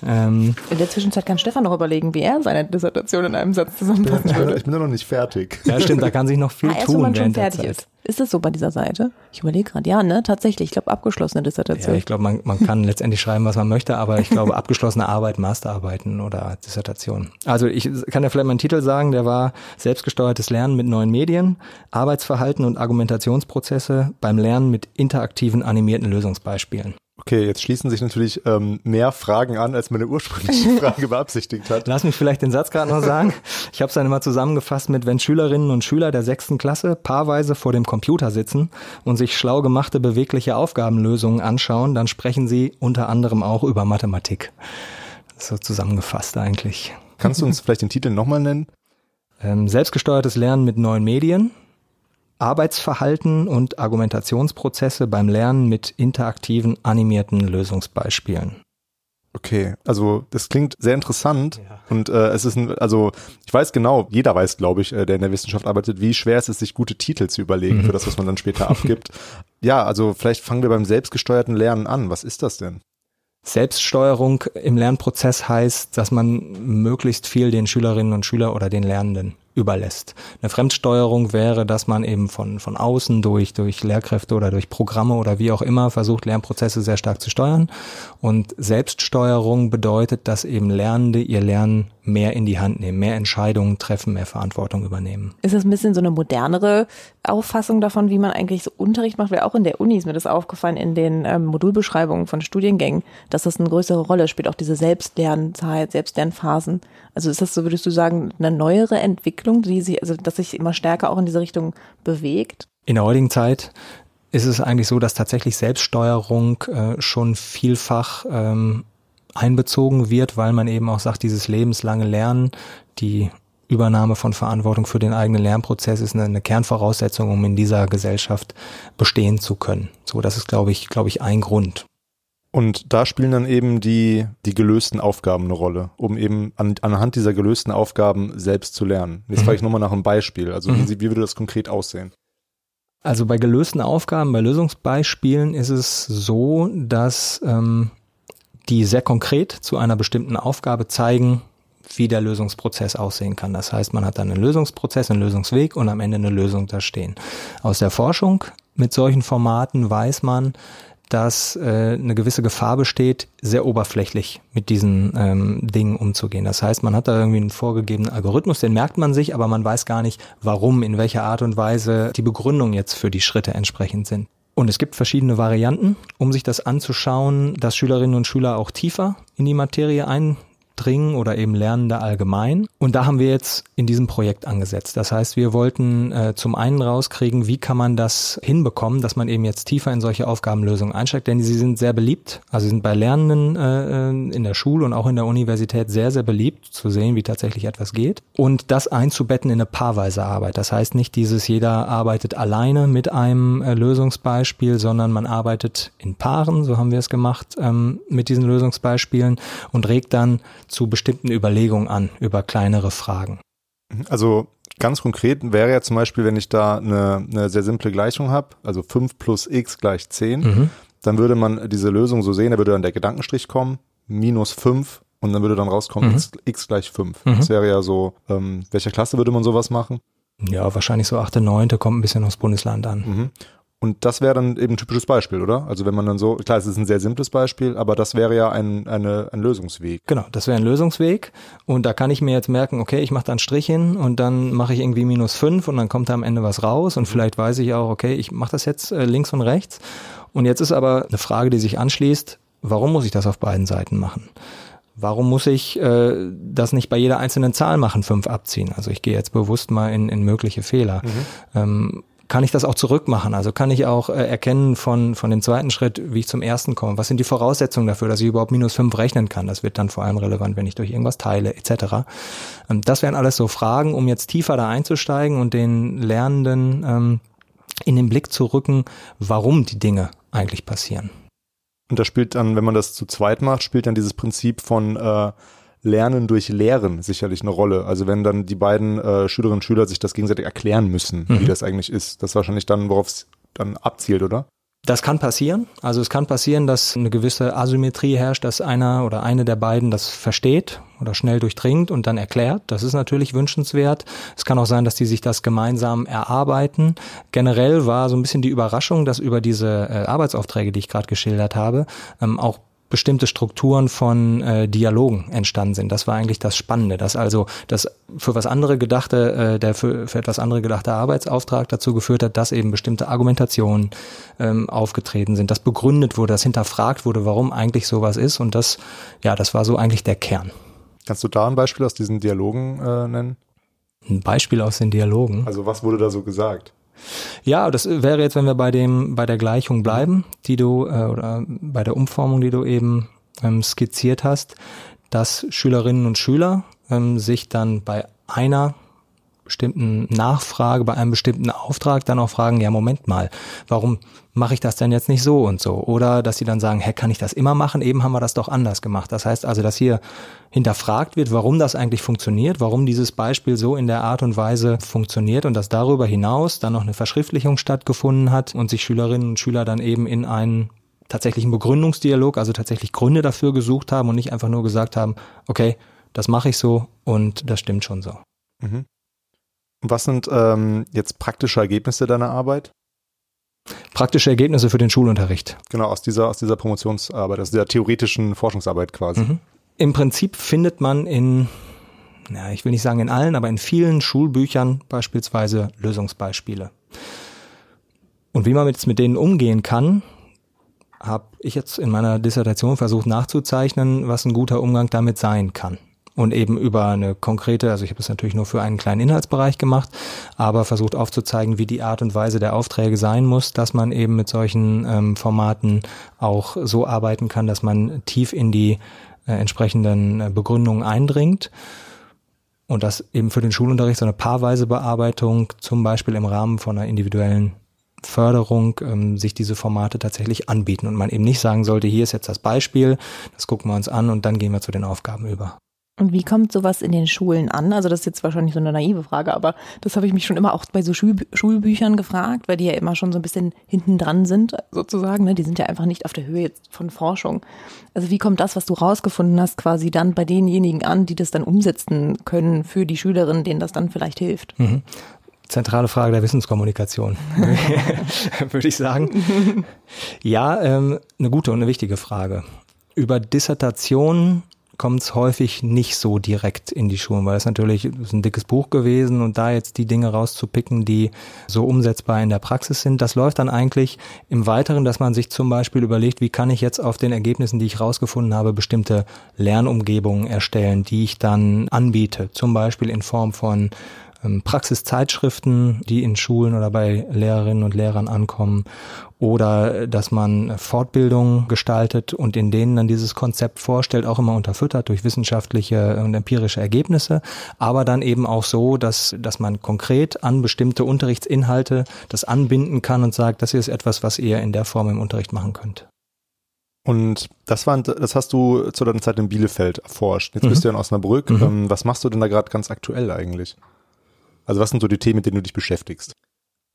Ähm, in der Zwischenzeit kann Stefan noch überlegen, wie er seine Dissertation in einem Satz zusammenfassen ich würde. Ich bin ja noch nicht fertig. Ja, stimmt, da kann sich noch viel ah, erst, tun. Wenn man schon fertig ist. Ist das so bei dieser Seite? Ich überlege gerade, ja, ne, tatsächlich. Ich glaube, abgeschlossene Dissertation. Ja, ich glaube, man, man kann letztendlich schreiben, was man möchte, aber ich glaube, abgeschlossene Arbeit, Masterarbeiten oder Dissertation. Also ich kann ja vielleicht meinen Titel sagen, der war selbstgesteuertes Lernen mit neuen Medien, Arbeitsverhalten und Argumentationsprozesse beim Lernen mit interaktiven animierten Lösungsbeispielen. Okay, jetzt schließen sich natürlich ähm, mehr Fragen an, als meine ursprüngliche Frage beabsichtigt hat. Lass mich vielleicht den Satz gerade noch sagen. Ich habe es dann immer zusammengefasst mit, wenn Schülerinnen und Schüler der sechsten Klasse paarweise vor dem Computer sitzen und sich schlau gemachte bewegliche Aufgabenlösungen anschauen, dann sprechen sie unter anderem auch über Mathematik. So zusammengefasst eigentlich. Kannst du uns vielleicht den Titel nochmal nennen? Ähm, selbstgesteuertes Lernen mit neuen Medien. Arbeitsverhalten und Argumentationsprozesse beim Lernen mit interaktiven animierten Lösungsbeispielen. Okay, also das klingt sehr interessant ja. und äh, es ist ein, also ich weiß genau, jeder weiß, glaube ich, äh, der in der Wissenschaft arbeitet, wie schwer es ist, sich gute Titel zu überlegen mhm. für das, was man dann später abgibt. Ja, also vielleicht fangen wir beim selbstgesteuerten Lernen an. Was ist das denn? Selbststeuerung im Lernprozess heißt, dass man möglichst viel den Schülerinnen und Schüler oder den Lernenden überlässt. Eine Fremdsteuerung wäre, dass man eben von, von außen durch, durch Lehrkräfte oder durch Programme oder wie auch immer versucht, Lernprozesse sehr stark zu steuern. Und Selbststeuerung bedeutet, dass eben Lernende ihr Lernen mehr in die Hand nehmen, mehr Entscheidungen treffen, mehr Verantwortung übernehmen. Ist das ein bisschen so eine modernere Auffassung davon, wie man eigentlich so Unterricht macht? Weil auch in der Uni ist mir das aufgefallen, in den ähm, Modulbeschreibungen von Studiengängen, dass das eine größere Rolle spielt, auch diese Selbstlernzeit, Selbstlernphasen. Also ist das so, würdest du sagen, eine neuere Entwicklung, die sich, also dass sich immer stärker auch in diese Richtung bewegt? In der heutigen Zeit ist es eigentlich so, dass tatsächlich Selbststeuerung äh, schon vielfach ähm, einbezogen wird, weil man eben auch sagt, dieses lebenslange Lernen, die Übernahme von Verantwortung für den eigenen Lernprozess ist eine, eine, Kernvoraussetzung, um in dieser Gesellschaft bestehen zu können. So, das ist, glaube ich, glaube ich, ein Grund. Und da spielen dann eben die, die gelösten Aufgaben eine Rolle, um eben an, anhand dieser gelösten Aufgaben selbst zu lernen. Jetzt mhm. frage ich nochmal nach einem Beispiel. Also mhm. wie, wie würde das konkret aussehen? Also bei gelösten Aufgaben, bei Lösungsbeispielen ist es so, dass ähm, die sehr konkret zu einer bestimmten Aufgabe zeigen, wie der Lösungsprozess aussehen kann. Das heißt, man hat dann einen Lösungsprozess, einen Lösungsweg und am Ende eine Lösung da stehen. Aus der Forschung mit solchen Formaten weiß man, dass äh, eine gewisse Gefahr besteht, sehr oberflächlich mit diesen ähm, Dingen umzugehen. Das heißt, man hat da irgendwie einen vorgegebenen Algorithmus, den merkt man sich, aber man weiß gar nicht, warum, in welcher Art und Weise die Begründung jetzt für die Schritte entsprechend sind. Und es gibt verschiedene Varianten, um sich das anzuschauen, dass Schülerinnen und Schüler auch tiefer in die Materie ein dringen oder eben Lernende allgemein. Und da haben wir jetzt in diesem Projekt angesetzt. Das heißt, wir wollten äh, zum einen rauskriegen, wie kann man das hinbekommen, dass man eben jetzt tiefer in solche Aufgabenlösungen einsteigt, denn sie sind sehr beliebt. Also sie sind bei Lernenden äh, äh, in der Schule und auch in der Universität sehr, sehr beliebt, zu sehen, wie tatsächlich etwas geht. Und das einzubetten in eine paarweise Arbeit. Das heißt nicht dieses, jeder arbeitet alleine mit einem äh, Lösungsbeispiel, sondern man arbeitet in Paaren, so haben wir es gemacht, ähm, mit diesen Lösungsbeispielen und regt dann zu bestimmten Überlegungen an über kleinere Fragen. Also ganz konkret wäre ja zum Beispiel, wenn ich da eine, eine sehr simple Gleichung habe, also 5 plus x gleich 10, mhm. dann würde man diese Lösung so sehen, da würde dann der Gedankenstrich kommen, minus 5 und dann würde dann rauskommen mhm. x, x, gleich 5. Mhm. Das wäre ja so, ähm, welcher Klasse würde man sowas machen? Ja, wahrscheinlich so 8., 9. kommt ein bisschen aufs Bundesland an. Mhm. Und das wäre dann eben ein typisches Beispiel, oder? Also wenn man dann so, klar, es ist ein sehr simples Beispiel, aber das wäre ja ein, eine, ein Lösungsweg. Genau, das wäre ein Lösungsweg. Und da kann ich mir jetzt merken, okay, ich mache da einen Strich hin und dann mache ich irgendwie minus fünf und dann kommt da am Ende was raus. Und vielleicht weiß ich auch, okay, ich mache das jetzt äh, links und rechts. Und jetzt ist aber eine Frage, die sich anschließt, warum muss ich das auf beiden Seiten machen? Warum muss ich äh, das nicht bei jeder einzelnen Zahl machen, fünf abziehen? Also ich gehe jetzt bewusst mal in, in mögliche Fehler. Mhm. Ähm, kann ich das auch zurückmachen? Also kann ich auch äh, erkennen von, von dem zweiten Schritt, wie ich zum ersten komme? Was sind die Voraussetzungen dafür, dass ich überhaupt minus fünf rechnen kann? Das wird dann vor allem relevant, wenn ich durch irgendwas teile, etc. Ähm, das wären alles so Fragen, um jetzt tiefer da einzusteigen und den Lernenden ähm, in den Blick zu rücken, warum die Dinge eigentlich passieren. Und da spielt dann, wenn man das zu zweit macht, spielt dann dieses Prinzip von äh, Lernen durch Lehren sicherlich eine Rolle. Also wenn dann die beiden äh, Schülerinnen und Schüler sich das gegenseitig erklären müssen, mhm. wie das eigentlich ist. Das ist wahrscheinlich dann, worauf es dann abzielt, oder? Das kann passieren. Also es kann passieren, dass eine gewisse Asymmetrie herrscht, dass einer oder eine der beiden das versteht oder schnell durchdringt und dann erklärt. Das ist natürlich wünschenswert. Es kann auch sein, dass die sich das gemeinsam erarbeiten. Generell war so ein bisschen die Überraschung, dass über diese äh, Arbeitsaufträge, die ich gerade geschildert habe, ähm, auch bestimmte Strukturen von äh, Dialogen entstanden sind. Das war eigentlich das Spannende, dass also das für was andere gedachte, äh, der für, für etwas andere gedachte Arbeitsauftrag dazu geführt hat, dass eben bestimmte Argumentationen ähm, aufgetreten sind, dass begründet wurde, dass hinterfragt wurde, warum eigentlich sowas ist und das, ja, das war so eigentlich der Kern. Kannst du da ein Beispiel aus diesen Dialogen äh, nennen? Ein Beispiel aus den Dialogen. Also was wurde da so gesagt? Ja, das wäre jetzt, wenn wir bei dem, bei der Gleichung bleiben, die du, äh, oder bei der Umformung, die du eben ähm, skizziert hast, dass Schülerinnen und Schüler ähm, sich dann bei einer bestimmten Nachfrage, bei einem bestimmten Auftrag dann auch fragen, ja, Moment mal, warum mache ich das denn jetzt nicht so und so? Oder dass sie dann sagen, hä, kann ich das immer machen? Eben haben wir das doch anders gemacht. Das heißt also, dass hier hinterfragt wird, warum das eigentlich funktioniert, warum dieses Beispiel so in der Art und Weise funktioniert und dass darüber hinaus dann noch eine Verschriftlichung stattgefunden hat und sich Schülerinnen und Schüler dann eben in einen tatsächlichen Begründungsdialog, also tatsächlich Gründe dafür gesucht haben und nicht einfach nur gesagt haben, okay, das mache ich so und das stimmt schon so. Mhm. Was sind ähm, jetzt praktische Ergebnisse deiner Arbeit? Praktische Ergebnisse für den Schulunterricht. Genau, aus dieser, aus dieser Promotionsarbeit, aus dieser theoretischen Forschungsarbeit quasi. Mhm. Im Prinzip findet man in, na, ich will nicht sagen in allen, aber in vielen Schulbüchern beispielsweise Lösungsbeispiele. Und wie man jetzt mit denen umgehen kann, habe ich jetzt in meiner Dissertation versucht nachzuzeichnen, was ein guter Umgang damit sein kann und eben über eine konkrete, also ich habe es natürlich nur für einen kleinen Inhaltsbereich gemacht, aber versucht aufzuzeigen, wie die Art und Weise der Aufträge sein muss, dass man eben mit solchen ähm, Formaten auch so arbeiten kann, dass man tief in die äh, entsprechenden äh, Begründungen eindringt. Und das eben für den Schulunterricht so eine paarweise Bearbeitung, zum Beispiel im Rahmen von einer individuellen Förderung ähm, sich diese Formate tatsächlich anbieten und man eben nicht sagen sollte, hier ist jetzt das Beispiel, das gucken wir uns an und dann gehen wir zu den Aufgaben über. Und wie kommt sowas in den Schulen an? Also das ist jetzt wahrscheinlich so eine naive Frage, aber das habe ich mich schon immer auch bei so Schul Schulbüchern gefragt, weil die ja immer schon so ein bisschen hinten dran sind, sozusagen. Ne? Die sind ja einfach nicht auf der Höhe jetzt von Forschung. Also wie kommt das, was du rausgefunden hast, quasi dann bei denjenigen an, die das dann umsetzen können für die Schülerinnen, denen das dann vielleicht hilft? Mhm. Zentrale Frage der Wissenskommunikation, würde ich sagen. Ja, ähm, eine gute und eine wichtige Frage. Über Dissertationen kommt es häufig nicht so direkt in die Schulen, weil es natürlich ist ein dickes Buch gewesen und da jetzt die Dinge rauszupicken, die so umsetzbar in der Praxis sind, das läuft dann eigentlich im Weiteren, dass man sich zum Beispiel überlegt, wie kann ich jetzt auf den Ergebnissen, die ich rausgefunden habe, bestimmte Lernumgebungen erstellen, die ich dann anbiete, zum Beispiel in Form von ähm, Praxiszeitschriften, die in Schulen oder bei Lehrerinnen und Lehrern ankommen oder dass man Fortbildungen gestaltet und in denen dann dieses Konzept vorstellt, auch immer unterfüttert durch wissenschaftliche und empirische Ergebnisse, aber dann eben auch so, dass, dass man konkret an bestimmte Unterrichtsinhalte das anbinden kann und sagt, das ist etwas, was ihr in der Form im Unterricht machen könnt. Und das war, das hast du zu deiner Zeit in Bielefeld erforscht. Jetzt mhm. bist du ja in Osnabrück. Mhm. Ähm, was machst du denn da gerade ganz aktuell eigentlich? Also was sind so die Themen, mit denen du dich beschäftigst?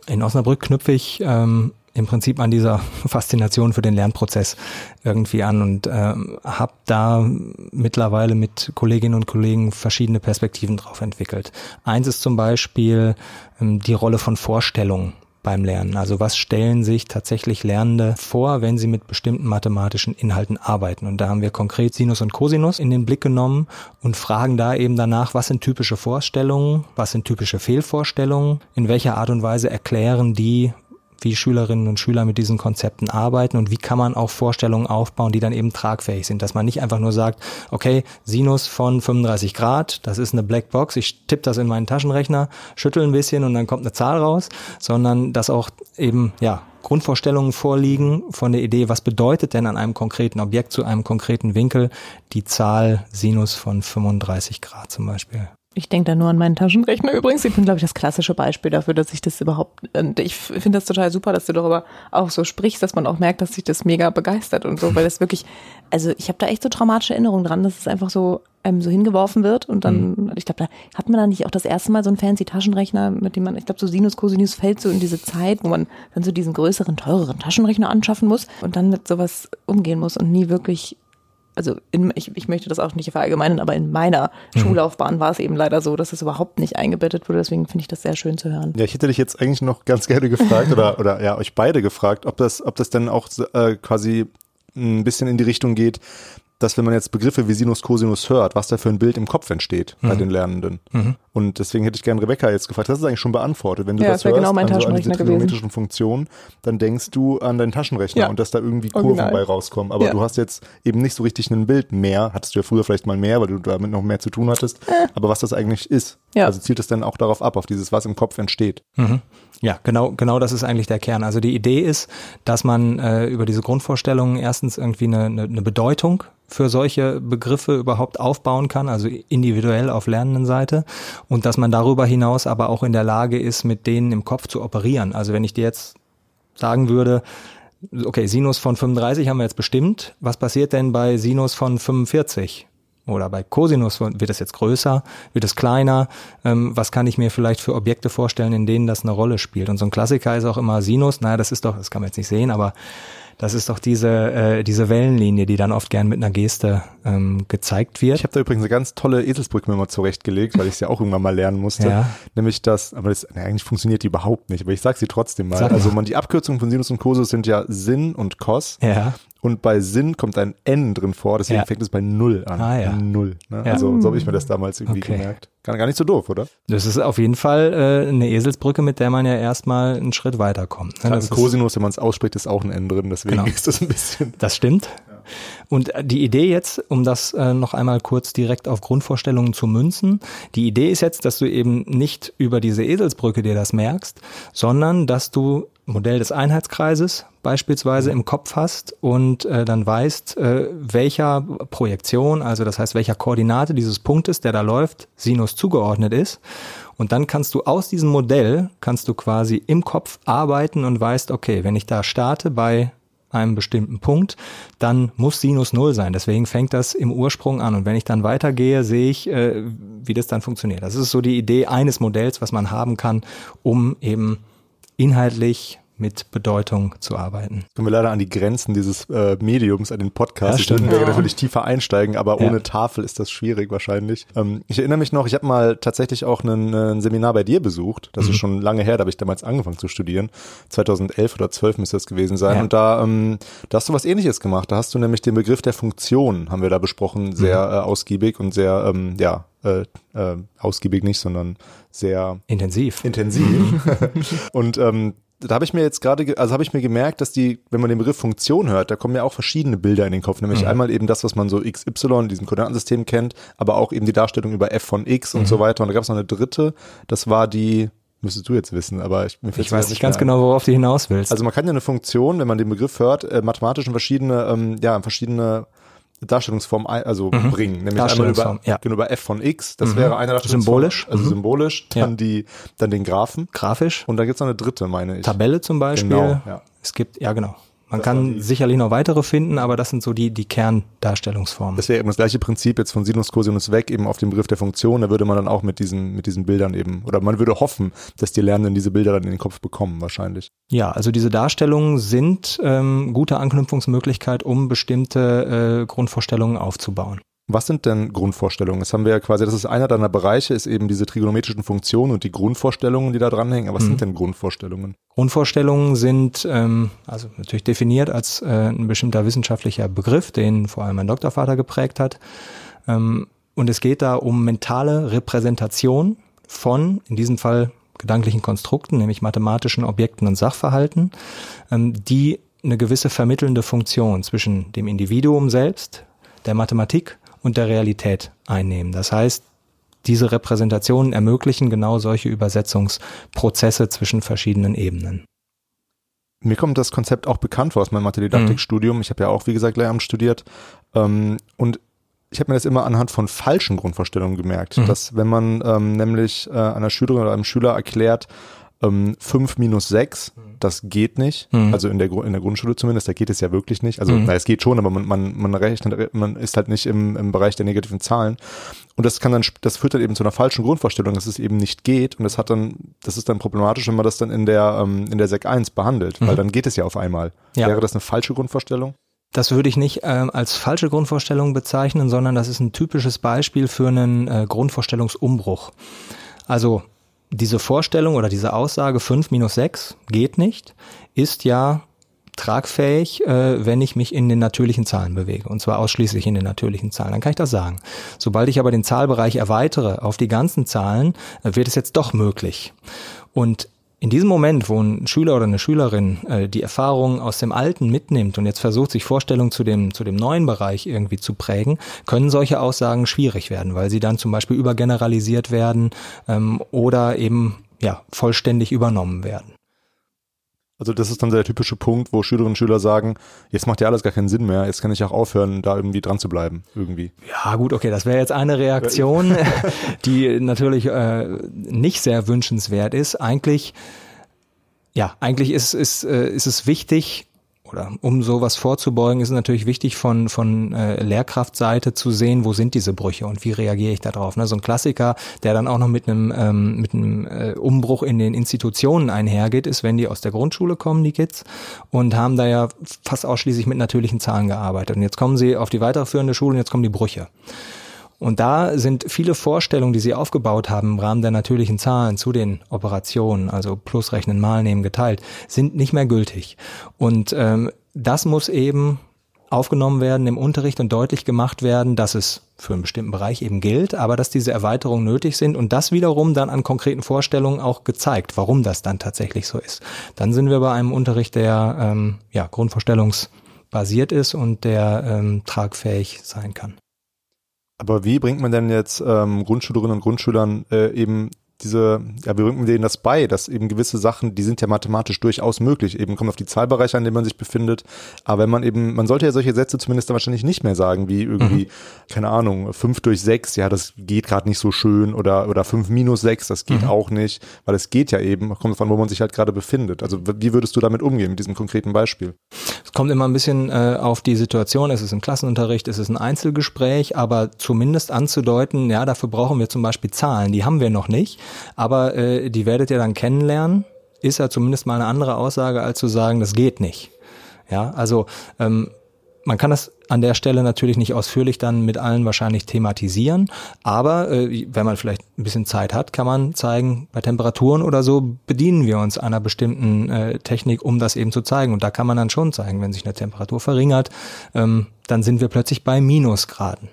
In Osnabrück knüpfe ich ähm, im Prinzip an dieser Faszination für den Lernprozess irgendwie an und ähm, habe da mittlerweile mit Kolleginnen und Kollegen verschiedene Perspektiven drauf entwickelt. Eins ist zum Beispiel ähm, die Rolle von Vorstellungen beim Lernen? Also was stellen sich tatsächlich Lernende vor, wenn sie mit bestimmten mathematischen Inhalten arbeiten? Und da haben wir konkret Sinus und Cosinus in den Blick genommen und fragen da eben danach, was sind typische Vorstellungen, was sind typische Fehlvorstellungen, in welcher Art und Weise erklären die wie Schülerinnen und Schüler mit diesen Konzepten arbeiten und wie kann man auch Vorstellungen aufbauen, die dann eben tragfähig sind. Dass man nicht einfach nur sagt, okay, Sinus von 35 Grad, das ist eine Blackbox, ich tippe das in meinen Taschenrechner, schüttel ein bisschen und dann kommt eine Zahl raus, sondern dass auch eben, ja, Grundvorstellungen vorliegen von der Idee, was bedeutet denn an einem konkreten Objekt zu einem konkreten Winkel die Zahl Sinus von 35 Grad zum Beispiel. Ich denke da nur an meinen Taschenrechner übrigens. Ich bin, glaube ich, das klassische Beispiel dafür, dass ich das überhaupt, und ich finde das total super, dass du darüber auch so sprichst, dass man auch merkt, dass sich das mega begeistert und so, weil das wirklich, also ich habe da echt so traumatische Erinnerungen dran, dass es einfach so einem so hingeworfen wird und dann, mhm. ich glaube, da hat man da nicht auch das erste Mal so einen fancy Taschenrechner, mit dem man, ich glaube, so Sinus, Cosinus fällt so in diese Zeit, wo man dann so diesen größeren, teureren Taschenrechner anschaffen muss und dann mit sowas umgehen muss und nie wirklich also in, ich, ich möchte das auch nicht verallgemeinern, aber in meiner mhm. Schullaufbahn war es eben leider so, dass es überhaupt nicht eingebettet wurde. Deswegen finde ich das sehr schön zu hören. Ja, ich hätte dich jetzt eigentlich noch ganz gerne gefragt oder, oder ja, euch beide gefragt, ob das, ob das dann auch äh, quasi ein bisschen in die Richtung geht, dass wenn man jetzt Begriffe wie Sinus, Cosinus hört, was da für ein Bild im Kopf entsteht mhm. bei den Lernenden. Mhm. Und deswegen hätte ich gerne Rebecca jetzt gefragt, das ist eigentlich schon beantwortet. Wenn du ja, das, das hörst, genau mein also an diese trigonometrischen Funktionen, dann denkst du an deinen Taschenrechner ja. und dass da irgendwie Kurven Original. bei rauskommen. Aber ja. du hast jetzt eben nicht so richtig ein Bild mehr, hattest du ja früher vielleicht mal mehr, weil du damit noch mehr zu tun hattest, äh. aber was das eigentlich ist. Ja. Also zielt es dann auch darauf ab, auf dieses, was im Kopf entsteht. Mhm. Ja, genau, genau das ist eigentlich der Kern. Also die Idee ist, dass man äh, über diese Grundvorstellungen erstens irgendwie eine, eine, eine Bedeutung für solche Begriffe überhaupt aufbauen kann, also individuell auf lernenden Seite und dass man darüber hinaus aber auch in der Lage ist, mit denen im Kopf zu operieren. Also wenn ich dir jetzt sagen würde, okay, Sinus von 35 haben wir jetzt bestimmt, was passiert denn bei Sinus von 45? Oder bei Cosinus wird es jetzt größer, wird es kleiner? Ähm, was kann ich mir vielleicht für Objekte vorstellen, in denen das eine Rolle spielt? Und so ein Klassiker ist auch immer Sinus. Naja, das ist doch, das kann man jetzt nicht sehen, aber das ist doch diese, äh, diese Wellenlinie, die dann oft gern mit einer Geste ähm, gezeigt wird. Ich habe da übrigens eine ganz tolle Eselsbrücke mir mal zurechtgelegt, weil ich es ja auch irgendwann mal lernen musste. Ja. Nämlich das, aber das, na, eigentlich funktioniert die überhaupt nicht, aber ich sage sie trotzdem mal. Sag also man, die Abkürzungen von Sinus und Cosinus sind ja Sin und Cos. Ja. Und bei Sinn kommt ein N drin vor, deswegen ja. fängt es bei Null an. Ah, ja. Null. Ne? Ja. Also so habe ich mir das damals irgendwie okay. gemerkt. Gar, gar nicht so doof, oder? Das ist auf jeden Fall äh, eine Eselsbrücke, mit der man ja erstmal einen Schritt weiterkommt. Ne? Das Cosinus, wenn man es ausspricht, ist auch ein N drin, deswegen genau. ist das ein bisschen. Das stimmt. Und die Idee jetzt, um das äh, noch einmal kurz direkt auf Grundvorstellungen zu münzen, die Idee ist jetzt, dass du eben nicht über diese Eselsbrücke dir das merkst, sondern dass du Modell des Einheitskreises beispielsweise im Kopf hast und äh, dann weißt, äh, welcher Projektion, also das heißt, welcher Koordinate dieses Punktes, der da läuft, Sinus zugeordnet ist. Und dann kannst du aus diesem Modell, kannst du quasi im Kopf arbeiten und weißt, okay, wenn ich da starte bei einem bestimmten Punkt, dann muss Sinus null sein. Deswegen fängt das im Ursprung an. Und wenn ich dann weitergehe, sehe ich, äh, wie das dann funktioniert. Das ist so die Idee eines Modells, was man haben kann, um eben inhaltlich mit Bedeutung zu arbeiten. Kommen wir leider an die Grenzen dieses äh, Mediums, an den Podcast. Ja, ich würde ja. natürlich tiefer einsteigen, aber ja. ohne Tafel ist das schwierig wahrscheinlich. Ähm, ich erinnere mich noch, ich habe mal tatsächlich auch einen, ein Seminar bei dir besucht. Das mhm. ist schon lange her, da habe ich damals angefangen zu studieren. 2011 oder 12 müsste das gewesen sein. Ja. Und da, ähm, da hast du was ähnliches gemacht. Da hast du nämlich den Begriff der Funktion, haben wir da besprochen, sehr mhm. äh, ausgiebig und sehr, ähm, ja, äh, äh, ausgiebig nicht, sondern sehr intensiv. Intensiv. und ähm, da habe ich mir jetzt gerade, also habe ich mir gemerkt, dass die, wenn man den Begriff Funktion hört, da kommen ja auch verschiedene Bilder in den Kopf. Nämlich mhm. einmal eben das, was man so XY in diesem Koordinatensystem kennt, aber auch eben die Darstellung über f von x und mhm. so weiter. Und da gab es noch eine dritte, das war die, müsstest du jetzt wissen, aber ich, ich weiß nicht ganz genau, worauf du hinaus willst. Also man kann ja eine Funktion, wenn man den Begriff hört, äh, mathematisch in verschiedene, ähm, ja, in verschiedene Darstellungsform also mhm. bringen, nämlich einmal über, ja. genau, über f von x, das mhm. wäre eine Darstellungsform, symbolisch, also mhm. symbolisch, dann ja. die, dann den Graphen, grafisch und dann gibt's noch eine dritte, meine ich. Tabelle zum Beispiel. Genau, ja. Es gibt, ja genau. Man das kann sicherlich noch weitere finden, aber das sind so die, die Kerndarstellungsformen. Das wäre eben das gleiche Prinzip jetzt von Sinus, Cosinus weg, eben auf den Begriff der Funktion. Da würde man dann auch mit diesen, mit diesen Bildern eben, oder man würde hoffen, dass die Lernenden diese Bilder dann in den Kopf bekommen, wahrscheinlich. Ja, also diese Darstellungen sind ähm, gute Anknüpfungsmöglichkeit, um bestimmte äh, Grundvorstellungen aufzubauen. Was sind denn Grundvorstellungen? Das haben wir ja quasi, das ist einer deiner Bereiche, ist eben diese trigonometrischen Funktionen und die Grundvorstellungen, die da dranhängen. Aber was mhm. sind denn Grundvorstellungen? Grundvorstellungen sind ähm, also natürlich definiert als äh, ein bestimmter wissenschaftlicher Begriff, den vor allem mein Doktorvater geprägt hat. Ähm, und es geht da um mentale Repräsentation von, in diesem Fall gedanklichen Konstrukten, nämlich mathematischen Objekten und Sachverhalten, ähm, die eine gewisse vermittelnde Funktion zwischen dem Individuum selbst, der Mathematik und der Realität einnehmen. Das heißt, diese Repräsentationen ermöglichen genau solche Übersetzungsprozesse zwischen verschiedenen Ebenen. Mir kommt das Konzept auch bekannt vor aus meinem Mathe-Didaktik-Studium. Ich habe ja auch, wie gesagt, Lehramt studiert. Ähm, und ich habe mir das immer anhand von falschen Grundvorstellungen gemerkt, mhm. dass wenn man ähm, nämlich äh, einer Schülerin oder einem Schüler erklärt, ähm, 5 minus 6, mhm. das geht nicht. Mhm. Also in der, in der Grundschule zumindest, da geht es ja wirklich nicht. Also, mhm. na, es geht schon, aber man, man, man rechnet, man ist halt nicht im, im Bereich der negativen Zahlen. Und das kann dann, das führt dann eben zu einer falschen Grundvorstellung, dass es eben nicht geht. Und das hat dann, das ist dann problematisch, wenn man das dann in der, ähm, in der Sek 1 behandelt, weil mhm. dann geht es ja auf einmal. Ja. Wäre das eine falsche Grundvorstellung? Das würde ich nicht ähm, als falsche Grundvorstellung bezeichnen, sondern das ist ein typisches Beispiel für einen äh, Grundvorstellungsumbruch. Also diese Vorstellung oder diese Aussage 5 minus 6 geht nicht, ist ja tragfähig, äh, wenn ich mich in den natürlichen Zahlen bewege. Und zwar ausschließlich in den natürlichen Zahlen. Dann kann ich das sagen. Sobald ich aber den Zahlbereich erweitere auf die ganzen Zahlen, äh, wird es jetzt doch möglich. Und in diesem Moment, wo ein Schüler oder eine Schülerin äh, die Erfahrungen aus dem Alten mitnimmt und jetzt versucht, sich Vorstellungen zu dem, zu dem neuen Bereich irgendwie zu prägen, können solche Aussagen schwierig werden, weil sie dann zum Beispiel übergeneralisiert werden ähm, oder eben ja, vollständig übernommen werden. Also das ist dann der typische Punkt, wo Schülerinnen und Schüler sagen, jetzt macht ja alles gar keinen Sinn mehr, jetzt kann ich auch aufhören, da irgendwie dran zu bleiben, irgendwie. Ja gut, okay, das wäre jetzt eine Reaktion, die natürlich äh, nicht sehr wünschenswert ist. Eigentlich, ja, eigentlich ist, ist, äh, ist es wichtig, oder um sowas vorzubeugen, ist es natürlich wichtig von, von äh, Lehrkraftseite zu sehen, wo sind diese Brüche und wie reagiere ich darauf. Ne? So ein Klassiker, der dann auch noch mit einem, ähm, mit einem äh, Umbruch in den Institutionen einhergeht, ist, wenn die aus der Grundschule kommen, die Kids, und haben da ja fast ausschließlich mit natürlichen Zahlen gearbeitet. Und jetzt kommen sie auf die weiterführende Schule und jetzt kommen die Brüche. Und da sind viele Vorstellungen, die sie aufgebaut haben im Rahmen der natürlichen Zahlen zu den Operationen, also plus rechnen, mal nehmen, geteilt, sind nicht mehr gültig. Und ähm, das muss eben aufgenommen werden im Unterricht und deutlich gemacht werden, dass es für einen bestimmten Bereich eben gilt, aber dass diese Erweiterungen nötig sind und das wiederum dann an konkreten Vorstellungen auch gezeigt, warum das dann tatsächlich so ist. Dann sind wir bei einem Unterricht, der ähm, ja grundvorstellungsbasiert ist und der ähm, tragfähig sein kann. Aber wie bringt man denn jetzt ähm, Grundschülerinnen und Grundschülern äh, eben diese, ja, wir bringen denen das bei, dass eben gewisse Sachen, die sind ja mathematisch durchaus möglich, eben kommt auf die Zahlbereiche, an denen man sich befindet. Aber wenn man eben, man sollte ja solche Sätze zumindest dann wahrscheinlich nicht mehr sagen, wie irgendwie, mhm. keine Ahnung, fünf durch sechs, ja, das geht gerade nicht so schön oder, oder fünf minus sechs, das geht mhm. auch nicht, weil es geht ja eben, kommt davon, wo man sich halt gerade befindet. Also wie würdest du damit umgehen, mit diesem konkreten Beispiel? Es kommt immer ein bisschen äh, auf die Situation, es ist ein Klassenunterricht, es ist ein Einzelgespräch, aber zumindest anzudeuten, ja, dafür brauchen wir zum Beispiel Zahlen, die haben wir noch nicht aber äh, die werdet ihr dann kennenlernen. Ist ja zumindest mal eine andere Aussage, als zu sagen, das geht nicht. Ja, also ähm, man kann das an der Stelle natürlich nicht ausführlich dann mit allen wahrscheinlich thematisieren, aber äh, wenn man vielleicht ein bisschen Zeit hat, kann man zeigen, bei Temperaturen oder so bedienen wir uns einer bestimmten äh, Technik, um das eben zu zeigen. Und da kann man dann schon zeigen, wenn sich eine Temperatur verringert, ähm, dann sind wir plötzlich bei Minusgraden.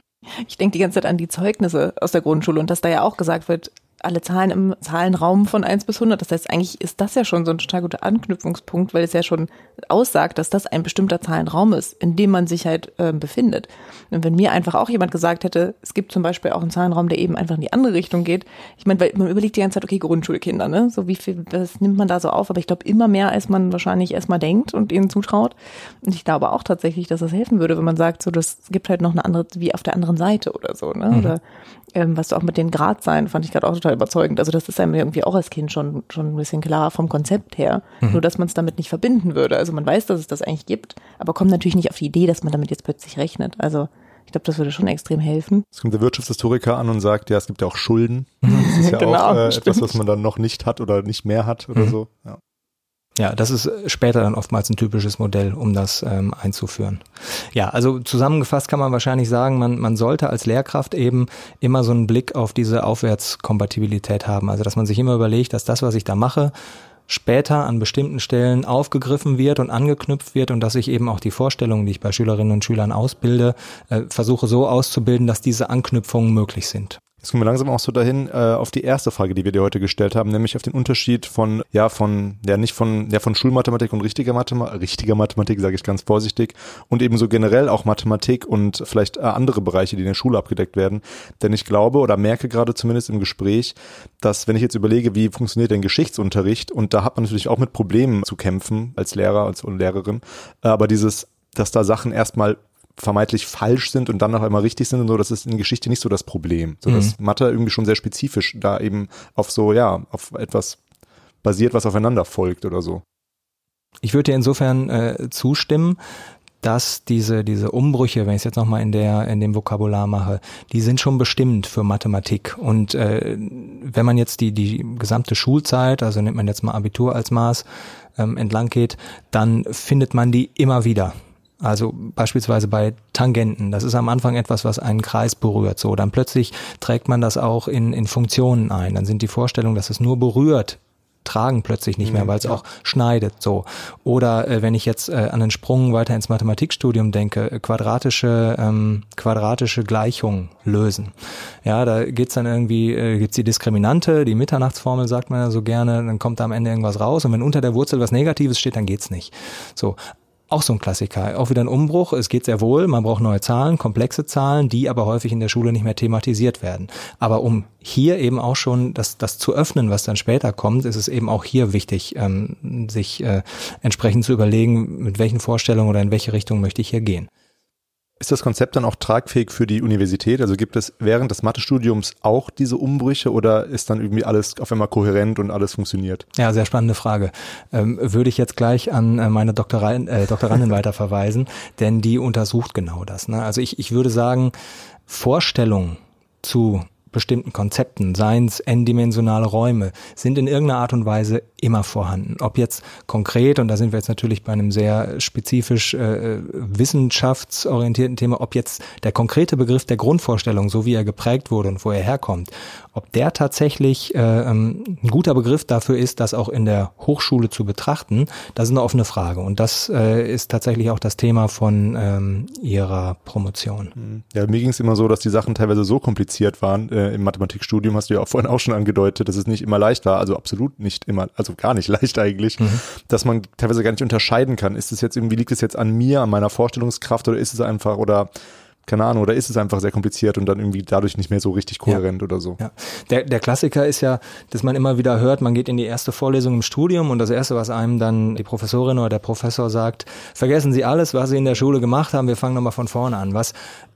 Ich denke die ganze Zeit an die Zeugnisse aus der Grundschule und dass da ja auch gesagt wird, alle Zahlen im Zahlenraum von 1 bis 100. Das heißt, eigentlich ist das ja schon so ein total guter Anknüpfungspunkt, weil es ja schon aussagt, dass das ein bestimmter Zahlenraum ist, in dem man sich halt äh, befindet. Und wenn mir einfach auch jemand gesagt hätte, es gibt zum Beispiel auch einen Zahlenraum, der eben einfach in die andere Richtung geht. Ich meine, weil man überlegt die ganze Zeit, okay, Grundschulkinder, ne? So wie viel, das nimmt man da so auf? Aber ich glaube immer mehr, als man wahrscheinlich erstmal denkt und ihnen zutraut. Und ich glaube auch tatsächlich, dass das helfen würde, wenn man sagt, so, das gibt halt noch eine andere, wie auf der anderen Seite oder so, ne? Mhm. Oder ähm, was du auch mit den Grad sein, fand ich gerade auch total überzeugend. Also das ist einem irgendwie auch als Kind schon, schon ein bisschen klar vom Konzept her. Mhm. Nur, dass man es damit nicht verbinden würde. Also man weiß, dass es das eigentlich gibt, aber kommt natürlich nicht auf die Idee, dass man damit jetzt plötzlich rechnet. Also ich glaube, das würde schon extrem helfen. Es kommt der Wirtschaftshistoriker an und sagt, ja, es gibt ja auch Schulden. Das ist ja genau, auch äh, etwas, was man dann noch nicht hat oder nicht mehr hat oder mhm. so. Ja. Ja, das ist später dann oftmals ein typisches Modell, um das ähm, einzuführen. Ja, also zusammengefasst kann man wahrscheinlich sagen, man, man sollte als Lehrkraft eben immer so einen Blick auf diese Aufwärtskompatibilität haben. Also dass man sich immer überlegt, dass das, was ich da mache, später an bestimmten Stellen aufgegriffen wird und angeknüpft wird und dass ich eben auch die Vorstellungen, die ich bei Schülerinnen und Schülern ausbilde, äh, versuche so auszubilden, dass diese Anknüpfungen möglich sind. Jetzt kommen wir langsam auch so dahin äh, auf die erste Frage, die wir dir heute gestellt haben, nämlich auf den Unterschied von, ja, von, ja, nicht von, ja, von Schulmathematik und richtiger Mathematik, richtiger Mathematik, sage ich ganz vorsichtig, und eben so generell auch Mathematik und vielleicht äh, andere Bereiche, die in der Schule abgedeckt werden. Denn ich glaube oder merke gerade zumindest im Gespräch, dass wenn ich jetzt überlege, wie funktioniert denn Geschichtsunterricht, und da hat man natürlich auch mit Problemen zu kämpfen als Lehrer, als Lehrerin, äh, aber dieses dass da Sachen erstmal vermeintlich falsch sind und dann noch einmal richtig sind und so, das ist in Geschichte nicht so das Problem. So, dass mhm. Mathe irgendwie schon sehr spezifisch da eben auf so, ja, auf etwas basiert, was aufeinander folgt oder so. Ich würde dir insofern äh, zustimmen, dass diese, diese Umbrüche, wenn ich es jetzt nochmal in der, in dem Vokabular mache, die sind schon bestimmt für Mathematik. Und äh, wenn man jetzt die, die gesamte Schulzeit, also nimmt man jetzt mal Abitur als Maß, ähm, entlang geht, dann findet man die immer wieder. Also beispielsweise bei Tangenten. Das ist am Anfang etwas, was einen Kreis berührt. So, dann plötzlich trägt man das auch in, in Funktionen ein. Dann sind die Vorstellungen, dass es nur berührt, tragen plötzlich nicht mehr, mhm, weil es auch schneidet. So. Oder äh, wenn ich jetzt äh, an den Sprung weiter ins Mathematikstudium denke, äh, quadratische, ähm, quadratische Gleichungen lösen. Ja, da geht's dann irgendwie, äh, gibt's die Diskriminante, die Mitternachtsformel sagt man ja so gerne, dann kommt da am Ende irgendwas raus und wenn unter der Wurzel was Negatives steht, dann geht's nicht. So, auch so ein Klassiker. Auch wieder ein Umbruch. Es geht sehr wohl. Man braucht neue Zahlen, komplexe Zahlen, die aber häufig in der Schule nicht mehr thematisiert werden. Aber um hier eben auch schon das, das zu öffnen, was dann später kommt, ist es eben auch hier wichtig, ähm, sich äh, entsprechend zu überlegen, mit welchen Vorstellungen oder in welche Richtung möchte ich hier gehen. Ist das Konzept dann auch tragfähig für die Universität? Also gibt es während des Mathestudiums auch diese Umbrüche oder ist dann irgendwie alles auf einmal kohärent und alles funktioniert? Ja, sehr spannende Frage. Ähm, würde ich jetzt gleich an äh, meine Doktorin, äh, Doktorandin weiterverweisen, denn die untersucht genau das. Ne? Also ich, ich würde sagen, Vorstellungen zu bestimmten Konzepten, seien es n-dimensionale Räume, sind in irgendeiner Art und Weise immer vorhanden. Ob jetzt konkret, und da sind wir jetzt natürlich bei einem sehr spezifisch äh, wissenschaftsorientierten Thema, ob jetzt der konkrete Begriff der Grundvorstellung, so wie er geprägt wurde und wo er herkommt, ob der tatsächlich äh, ähm, ein guter Begriff dafür ist, das auch in der Hochschule zu betrachten, das ist eine offene Frage. Und das äh, ist tatsächlich auch das Thema von ähm, Ihrer Promotion. Mhm. Ja, mir ging es immer so, dass die Sachen teilweise so kompliziert waren. Äh, Im Mathematikstudium hast du ja auch vorhin auch schon angedeutet, dass es nicht immer leicht war, also absolut nicht immer, also gar nicht leicht eigentlich, mhm. dass man teilweise gar nicht unterscheiden kann. Ist es jetzt irgendwie, liegt es jetzt an mir, an meiner Vorstellungskraft oder ist es einfach oder keine Ahnung, oder ist es einfach sehr kompliziert und dann irgendwie dadurch nicht mehr so richtig kohärent ja. oder so? Ja. Der, der Klassiker ist ja, dass man immer wieder hört, man geht in die erste Vorlesung im Studium und das erste, was einem dann die Professorin oder der Professor sagt, vergessen Sie alles, was Sie in der Schule gemacht haben, wir fangen nochmal von vorne an. Was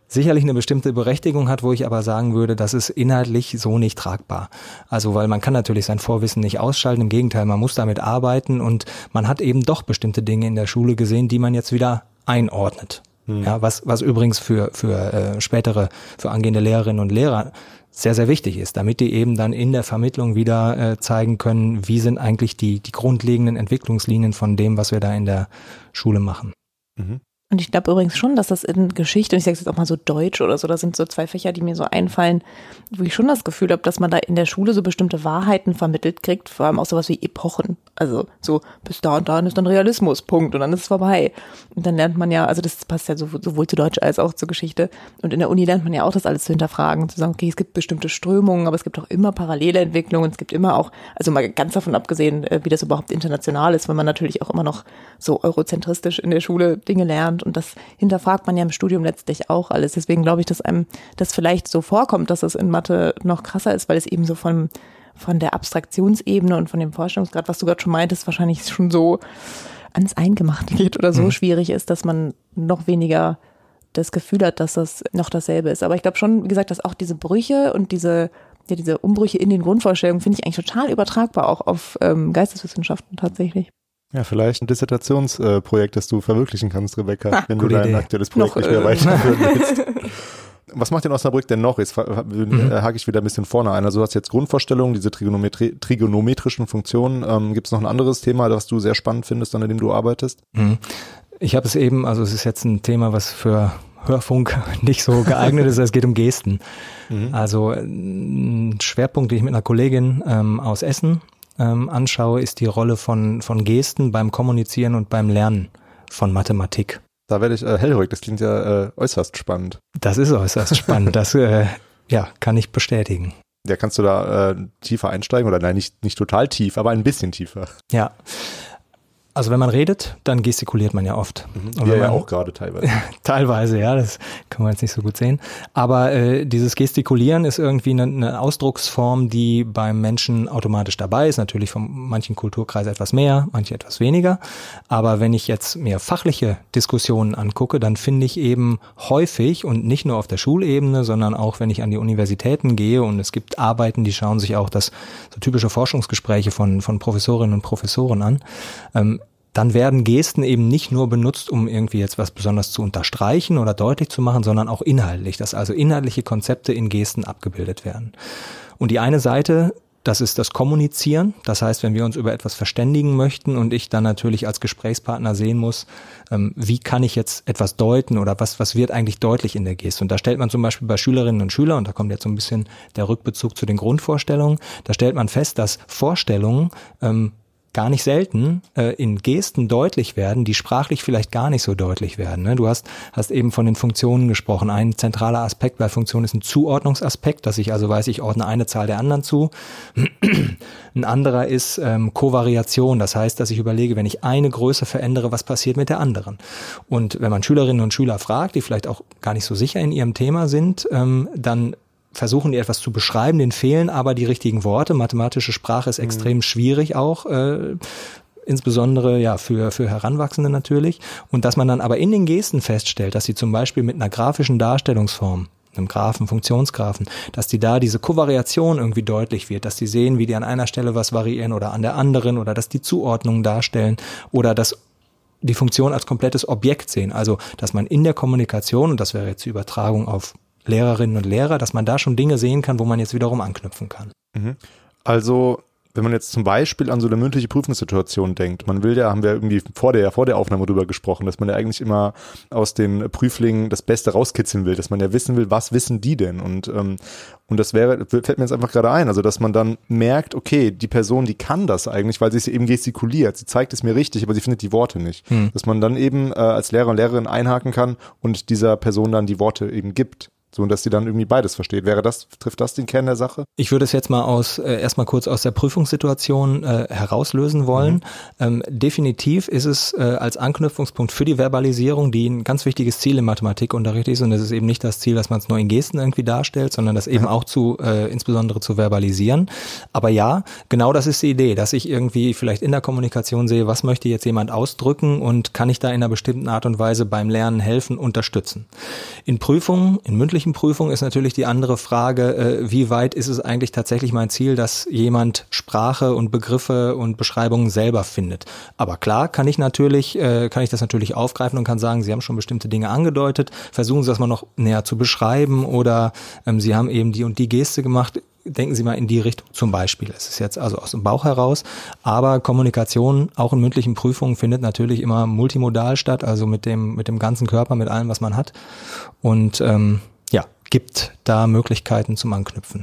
sicherlich eine bestimmte Berechtigung hat, wo ich aber sagen würde, das ist inhaltlich so nicht tragbar. Also, weil man kann natürlich sein Vorwissen nicht ausschalten, im Gegenteil, man muss damit arbeiten und man hat eben doch bestimmte Dinge in der Schule gesehen, die man jetzt wieder einordnet. Hm. Ja, was, was übrigens für, für äh, spätere, für angehende Lehrerinnen und Lehrer sehr, sehr wichtig ist, damit die eben dann in der Vermittlung wieder äh, zeigen können, wie sind eigentlich die, die grundlegenden Entwicklungslinien von dem, was wir da in der Schule machen. Mhm. Und ich glaube übrigens schon, dass das in Geschichte, und ich sage jetzt auch mal so Deutsch oder so, das sind so zwei Fächer, die mir so einfallen, wo ich schon das Gefühl habe, dass man da in der Schule so bestimmte Wahrheiten vermittelt kriegt, vor allem auch sowas wie Epochen. Also so bis da und da ist dann Realismus, Punkt, und dann ist es vorbei. Und dann lernt man ja, also das passt ja sowohl zu Deutsch als auch zur Geschichte. Und in der Uni lernt man ja auch das alles zu hinterfragen, zu sagen, okay, es gibt bestimmte Strömungen, aber es gibt auch immer parallele Entwicklungen, es gibt immer auch, also mal ganz davon abgesehen, äh, wie das überhaupt international ist, weil man natürlich auch immer noch so eurozentristisch in der Schule Dinge lernt und, und das hinterfragt man ja im Studium letztlich auch alles. Deswegen glaube ich, dass einem das vielleicht so vorkommt, dass es in Mathe noch krasser ist, weil es eben so von, von der Abstraktionsebene und von dem Forschungsgrad, was du gerade schon meintest, wahrscheinlich schon so ans Eingemachte geht oder so mhm. schwierig ist, dass man noch weniger das Gefühl hat, dass das noch dasselbe ist. Aber ich glaube schon, wie gesagt, dass auch diese Brüche und diese ja, diese Umbrüche in den Grundvorstellungen finde ich eigentlich total übertragbar auch auf ähm, Geisteswissenschaften tatsächlich. Ja, vielleicht ein Dissertationsprojekt, das du verwirklichen kannst, Rebecca, ha, wenn du dein Idee. aktuelles Projekt Noch, nicht mehr äh, weiterführen willst. Was macht denn Osnabrück denn noch? Jetzt mhm. hake ich wieder ein bisschen vorne ein. Also du hast jetzt Grundvorstellungen, diese Trigonometri trigonometrischen Funktionen. Ähm, Gibt es noch ein anderes Thema, das du sehr spannend findest, an dem du arbeitest? Mhm. Ich habe es eben, also es ist jetzt ein Thema, was für Hörfunk nicht so geeignet ist. Es geht um Gesten. Mhm. Also ein Schwerpunkt, den ich mit einer Kollegin ähm, aus Essen ähm, anschaue, ist die Rolle von, von Gesten beim Kommunizieren und beim Lernen von Mathematik. Da werde ich äh, hellhörig, das klingt ja äh, äußerst spannend. Das ist äußerst spannend, das äh, ja, kann ich bestätigen. Ja, kannst du da äh, tiefer einsteigen oder nein, nicht, nicht total tief, aber ein bisschen tiefer. Ja, also wenn man redet, dann gestikuliert man ja oft. Mhm. Wir ja auch gerade teilweise. teilweise, ja, das kann man jetzt nicht so gut sehen. Aber äh, dieses Gestikulieren ist irgendwie eine, eine Ausdrucksform, die beim Menschen automatisch dabei ist. Natürlich von manchen Kulturkreisen etwas mehr, manche etwas weniger. Aber wenn ich jetzt mehr fachliche Diskussionen angucke, dann finde ich eben häufig und nicht nur auf der Schulebene, sondern auch wenn ich an die Universitäten gehe und es gibt Arbeiten, die schauen sich auch das so typische Forschungsgespräche von, von Professorinnen und Professoren an. Ähm, dann werden Gesten eben nicht nur benutzt, um irgendwie jetzt was besonders zu unterstreichen oder deutlich zu machen, sondern auch inhaltlich, dass also inhaltliche Konzepte in Gesten abgebildet werden. Und die eine Seite, das ist das Kommunizieren. Das heißt, wenn wir uns über etwas verständigen möchten und ich dann natürlich als Gesprächspartner sehen muss, ähm, wie kann ich jetzt etwas deuten oder was, was wird eigentlich deutlich in der Geste. Und da stellt man zum Beispiel bei Schülerinnen und Schülern, und da kommt jetzt so ein bisschen der Rückbezug zu den Grundvorstellungen, da stellt man fest, dass Vorstellungen ähm, gar nicht selten äh, in Gesten deutlich werden, die sprachlich vielleicht gar nicht so deutlich werden. Ne? Du hast, hast eben von den Funktionen gesprochen. Ein zentraler Aspekt bei Funktionen ist ein Zuordnungsaspekt, dass ich also weiß, ich ordne eine Zahl der anderen zu. ein anderer ist ähm, Kovariation, das heißt, dass ich überlege, wenn ich eine Größe verändere, was passiert mit der anderen. Und wenn man Schülerinnen und Schüler fragt, die vielleicht auch gar nicht so sicher in ihrem Thema sind, ähm, dann versuchen die etwas zu beschreiben, denen fehlen aber die richtigen Worte. Mathematische Sprache ist mhm. extrem schwierig auch. Äh, insbesondere ja für, für Heranwachsende natürlich. Und dass man dann aber in den Gesten feststellt, dass sie zum Beispiel mit einer grafischen Darstellungsform einem Graphen, Funktionsgraphen, dass die da diese Kovariation irgendwie deutlich wird, dass die sehen, wie die an einer Stelle was variieren oder an der anderen oder dass die Zuordnungen darstellen oder dass die Funktion als komplettes Objekt sehen. Also, dass man in der Kommunikation, und das wäre jetzt die Übertragung auf Lehrerinnen und Lehrer, dass man da schon Dinge sehen kann, wo man jetzt wiederum anknüpfen kann. Mhm. Also wenn man jetzt zum Beispiel an so eine mündliche Prüfungssituation denkt, man will ja, haben wir irgendwie vor der, vor der Aufnahme drüber gesprochen, dass man ja eigentlich immer aus den Prüflingen das Beste rauskitzeln will, dass man ja wissen will, was wissen die denn? Und, ähm, und das wäre, fällt mir jetzt einfach gerade ein, also dass man dann merkt, okay, die Person, die kann das eigentlich, weil sie es eben gestikuliert, sie zeigt es mir richtig, aber sie findet die Worte nicht. Hm. Dass man dann eben äh, als Lehrer und Lehrerin einhaken kann und dieser Person dann die Worte eben gibt. So, und dass sie dann irgendwie beides versteht. Wäre das, trifft das den Kern der Sache? Ich würde es jetzt mal aus, äh, erstmal kurz aus der Prüfungssituation äh, herauslösen wollen. Mhm. Ähm, definitiv ist es äh, als Anknüpfungspunkt für die Verbalisierung, die ein ganz wichtiges Ziel im Mathematikunterricht ist. Und es ist eben nicht das Ziel, dass man es nur in Gesten irgendwie darstellt, sondern das eben ja. auch zu, äh, insbesondere zu verbalisieren. Aber ja, genau das ist die Idee, dass ich irgendwie vielleicht in der Kommunikation sehe, was möchte jetzt jemand ausdrücken und kann ich da in einer bestimmten Art und Weise beim Lernen helfen, unterstützen. In Prüfungen, in mündlichen schriftlichen Prüfung ist natürlich die andere Frage, äh, wie weit ist es eigentlich tatsächlich mein Ziel, dass jemand Sprache und Begriffe und Beschreibungen selber findet. Aber klar kann ich natürlich, äh, kann ich das natürlich aufgreifen und kann sagen, Sie haben schon bestimmte Dinge angedeutet, versuchen Sie das mal noch näher zu beschreiben oder ähm, Sie haben eben die und die Geste gemacht denken Sie mal in die Richtung zum Beispiel. Es ist jetzt also aus dem Bauch heraus, aber Kommunikation auch in mündlichen Prüfungen findet natürlich immer multimodal statt, also mit dem mit dem ganzen Körper, mit allem, was man hat. Und ähm, gibt da Möglichkeiten zum Anknüpfen.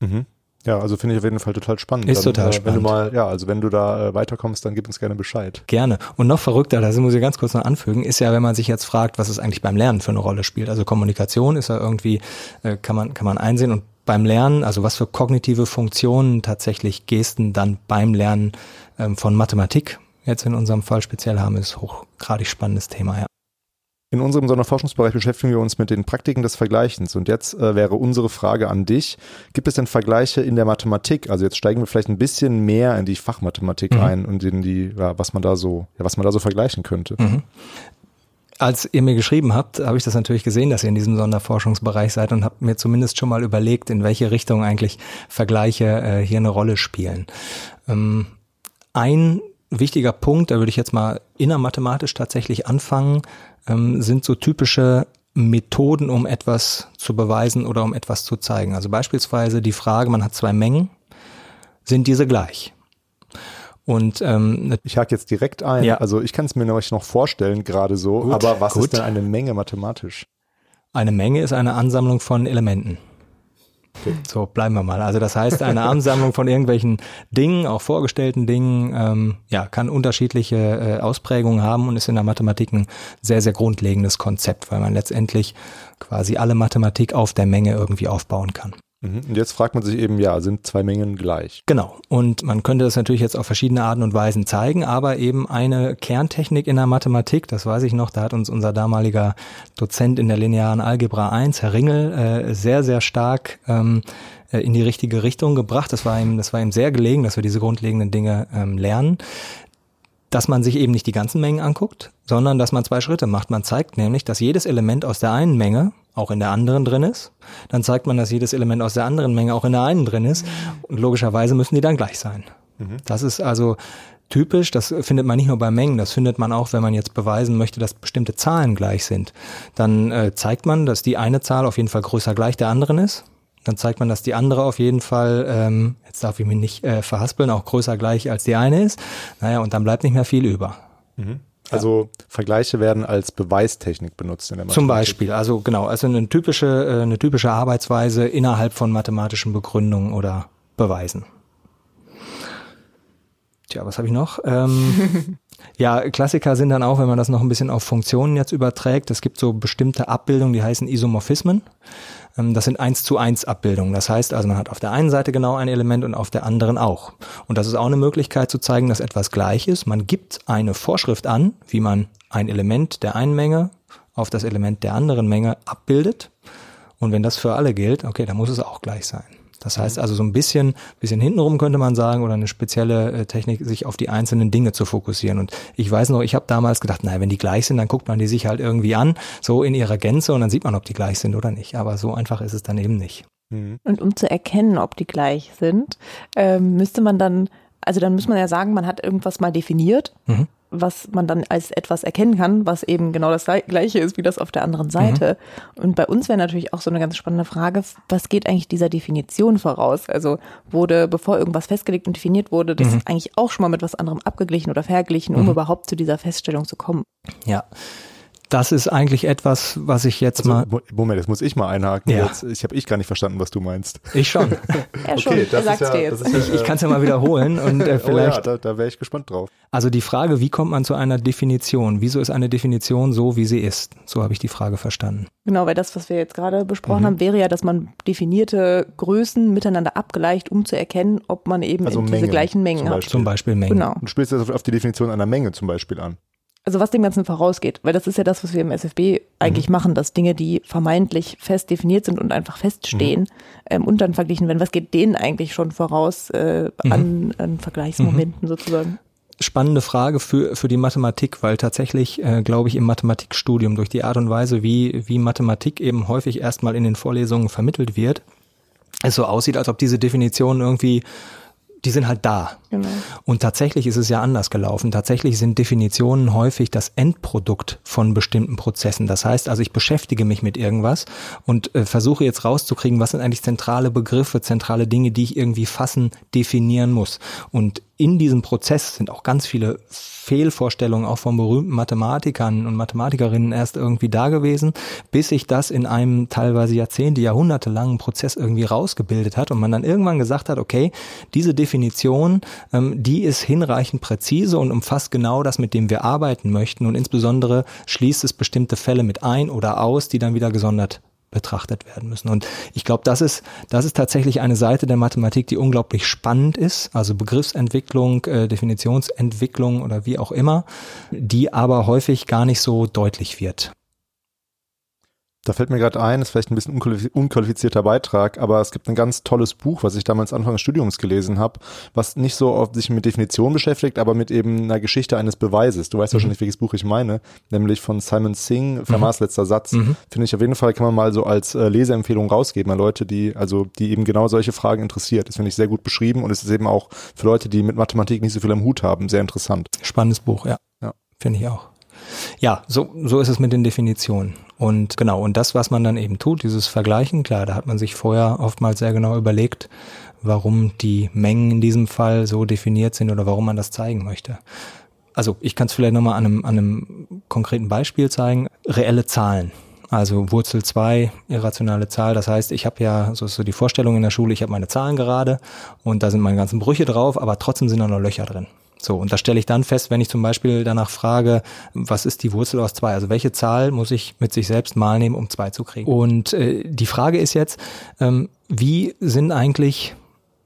Mhm. Ja, also finde ich auf jeden Fall total spannend. Ist dann, total äh, spannend. Wenn du mal, ja, also wenn du da äh, weiterkommst, dann gib uns gerne Bescheid. Gerne. Und noch verrückter, das muss ich ganz kurz noch anfügen, ist ja, wenn man sich jetzt fragt, was es eigentlich beim Lernen für eine Rolle spielt. Also Kommunikation ist ja irgendwie, äh, kann man, kann man einsehen und beim Lernen, also was für kognitive Funktionen tatsächlich Gesten dann beim Lernen ähm, von Mathematik jetzt in unserem Fall speziell haben, ist hochgradig spannendes Thema, ja. In unserem Sonderforschungsbereich beschäftigen wir uns mit den Praktiken des Vergleichens. Und jetzt äh, wäre unsere Frage an dich. Gibt es denn Vergleiche in der Mathematik? Also jetzt steigen wir vielleicht ein bisschen mehr in die Fachmathematik mhm. ein und in die, ja, was man da so, ja, was man da so vergleichen könnte. Mhm. Als ihr mir geschrieben habt, habe ich das natürlich gesehen, dass ihr in diesem Sonderforschungsbereich seid und habe mir zumindest schon mal überlegt, in welche Richtung eigentlich Vergleiche äh, hier eine Rolle spielen. Ähm, ein wichtiger Punkt, da würde ich jetzt mal innermathematisch tatsächlich anfangen, ähm, sind so typische Methoden, um etwas zu beweisen oder um etwas zu zeigen. Also beispielsweise die Frage, man hat zwei Mengen, sind diese gleich? Und ähm, ich hake jetzt direkt ein. Ja. Also ich kann es mir noch vorstellen, gerade so. Gut, aber was gut. ist denn eine Menge mathematisch? Eine Menge ist eine Ansammlung von Elementen. So, bleiben wir mal. Also das heißt, eine Ansammlung von irgendwelchen Dingen, auch vorgestellten Dingen, ähm, ja, kann unterschiedliche äh, Ausprägungen haben und ist in der Mathematik ein sehr, sehr grundlegendes Konzept, weil man letztendlich quasi alle Mathematik auf der Menge irgendwie aufbauen kann. Mhm. Und jetzt fragt man sich eben, ja, sind zwei Mengen gleich? Genau. Und man könnte das natürlich jetzt auf verschiedene Arten und Weisen zeigen, aber eben eine Kerntechnik in der Mathematik, das weiß ich noch, da hat uns unser damaliger Dozent in der linearen Algebra 1, Herr Ringel, äh, sehr, sehr stark ähm, äh, in die richtige Richtung gebracht. Das war ihm, das war ihm sehr gelegen, dass wir diese grundlegenden Dinge ähm, lernen dass man sich eben nicht die ganzen Mengen anguckt, sondern dass man zwei Schritte macht. Man zeigt nämlich, dass jedes Element aus der einen Menge auch in der anderen drin ist. Dann zeigt man, dass jedes Element aus der anderen Menge auch in der einen drin ist. Und logischerweise müssen die dann gleich sein. Mhm. Das ist also typisch. Das findet man nicht nur bei Mengen, das findet man auch, wenn man jetzt beweisen möchte, dass bestimmte Zahlen gleich sind. Dann äh, zeigt man, dass die eine Zahl auf jeden Fall größer gleich der anderen ist. Dann zeigt man, dass die andere auf jeden Fall, ähm, jetzt darf ich mich nicht äh, verhaspeln, auch größer gleich als die eine ist. Naja, und dann bleibt nicht mehr viel über. Mhm. Also Vergleiche werden als Beweistechnik benutzt in der Mathematik. Zum Beispiel, also genau, also eine typische, äh, eine typische Arbeitsweise innerhalb von mathematischen Begründungen oder Beweisen. Tja, was habe ich noch? Ähm, ja, Klassiker sind dann auch, wenn man das noch ein bisschen auf Funktionen jetzt überträgt, es gibt so bestimmte Abbildungen, die heißen Isomorphismen. Ähm, das sind eins zu eins Abbildungen. Das heißt also, man hat auf der einen Seite genau ein Element und auf der anderen auch. Und das ist auch eine Möglichkeit zu zeigen, dass etwas gleich ist. Man gibt eine Vorschrift an, wie man ein Element der einen Menge auf das Element der anderen Menge abbildet. Und wenn das für alle gilt, okay, dann muss es auch gleich sein. Das heißt also so ein bisschen, bisschen hintenrum könnte man sagen oder eine spezielle äh, Technik, sich auf die einzelnen Dinge zu fokussieren. Und ich weiß noch, ich habe damals gedacht, naja, wenn die gleich sind, dann guckt man die sich halt irgendwie an, so in ihrer Gänze und dann sieht man, ob die gleich sind oder nicht. Aber so einfach ist es dann eben nicht. Mhm. Und um zu erkennen, ob die gleich sind, ähm, müsste man dann, also dann muss man ja sagen, man hat irgendwas mal definiert. Mhm was man dann als etwas erkennen kann, was eben genau das gleiche ist wie das auf der anderen Seite. Mhm. Und bei uns wäre natürlich auch so eine ganz spannende Frage, was geht eigentlich dieser Definition voraus? Also wurde, bevor irgendwas festgelegt und definiert wurde, das mhm. eigentlich auch schon mal mit was anderem abgeglichen oder verglichen, um mhm. überhaupt zu dieser Feststellung zu kommen? Ja das ist eigentlich etwas, was ich jetzt also, mal. Moment, jetzt muss ich mal einhaken. Ja. Jetzt, ich habe ich gar nicht verstanden, was du meinst. Ich schon. ja, schon. Okay, das er sagt's ja, dir jetzt. ich ich kann es ja mal wiederholen und äh, vielleicht. Oh ja, da, da wäre ich gespannt drauf. Also die Frage, wie kommt man zu einer Definition? Wieso ist eine Definition so, wie sie ist? So habe ich die Frage verstanden. Genau, weil das, was wir jetzt gerade besprochen mhm. haben, wäre ja, dass man definierte Größen miteinander abgleicht, um zu erkennen, ob man eben also diese gleichen Mengen hat. Zum Beispiel Mengen. Genau. Du spielst jetzt auf die Definition einer Menge zum Beispiel an also was dem Ganzen vorausgeht, weil das ist ja das, was wir im SFB eigentlich mhm. machen, dass Dinge, die vermeintlich fest definiert sind und einfach feststehen mhm. ähm, und dann verglichen werden, was geht denen eigentlich schon voraus äh, mhm. an, an, Vergleichsmomenten mhm. sozusagen? Spannende Frage für, für die Mathematik, weil tatsächlich, äh, glaube ich, im Mathematikstudium durch die Art und Weise, wie, wie Mathematik eben häufig erstmal in den Vorlesungen vermittelt wird, es so aussieht, als ob diese Definitionen irgendwie die sind halt da. Genau. Und tatsächlich ist es ja anders gelaufen. Tatsächlich sind Definitionen häufig das Endprodukt von bestimmten Prozessen. Das heißt also, ich beschäftige mich mit irgendwas und äh, versuche jetzt rauszukriegen, was sind eigentlich zentrale Begriffe, zentrale Dinge, die ich irgendwie fassen, definieren muss. Und in diesem Prozess sind auch ganz viele Fehlvorstellungen auch von berühmten Mathematikern und Mathematikerinnen erst irgendwie da gewesen, bis sich das in einem teilweise Jahrzehnte, Jahrhunderte Prozess irgendwie rausgebildet hat und man dann irgendwann gesagt hat, okay, diese Definition, ähm, die ist hinreichend präzise und umfasst genau das, mit dem wir arbeiten möchten und insbesondere schließt es bestimmte Fälle mit ein oder aus, die dann wieder gesondert betrachtet werden müssen. Und ich glaube, das ist, das ist tatsächlich eine Seite der Mathematik, die unglaublich spannend ist, also Begriffsentwicklung, äh, Definitionsentwicklung oder wie auch immer, die aber häufig gar nicht so deutlich wird. Da fällt mir gerade ein, ist vielleicht ein bisschen unqualifizierter Beitrag, aber es gibt ein ganz tolles Buch, was ich damals Anfang des Studiums gelesen habe, was nicht so oft sich mit Definition beschäftigt, aber mit eben einer Geschichte eines Beweises. Du weißt mhm. wahrscheinlich, welches Buch ich meine, nämlich von Simon Singh, Fermats mhm. letzter Satz. Mhm. Finde ich auf jeden Fall, kann man mal so als äh, Leseempfehlung rausgeben an Leute, die, also, die eben genau solche Fragen interessiert. Das finde ich sehr gut beschrieben und es ist eben auch für Leute, die mit Mathematik nicht so viel am Hut haben, sehr interessant. Spannendes Buch, ja. Ja. Finde ich auch. Ja, so, so ist es mit den Definitionen. Und genau, und das, was man dann eben tut, dieses Vergleichen, klar, da hat man sich vorher oftmals sehr genau überlegt, warum die Mengen in diesem Fall so definiert sind oder warum man das zeigen möchte. Also ich kann es vielleicht nochmal an einem, an einem konkreten Beispiel zeigen. Reelle Zahlen. Also Wurzel 2, irrationale Zahl. Das heißt, ich habe ja, so ist so die Vorstellung in der Schule, ich habe meine Zahlen gerade und da sind meine ganzen Brüche drauf, aber trotzdem sind da noch Löcher drin. So, und da stelle ich dann fest, wenn ich zum Beispiel danach frage, was ist die Wurzel aus zwei? Also welche Zahl muss ich mit sich selbst mal nehmen, um zwei zu kriegen? Und äh, die Frage ist jetzt, ähm, wie sind eigentlich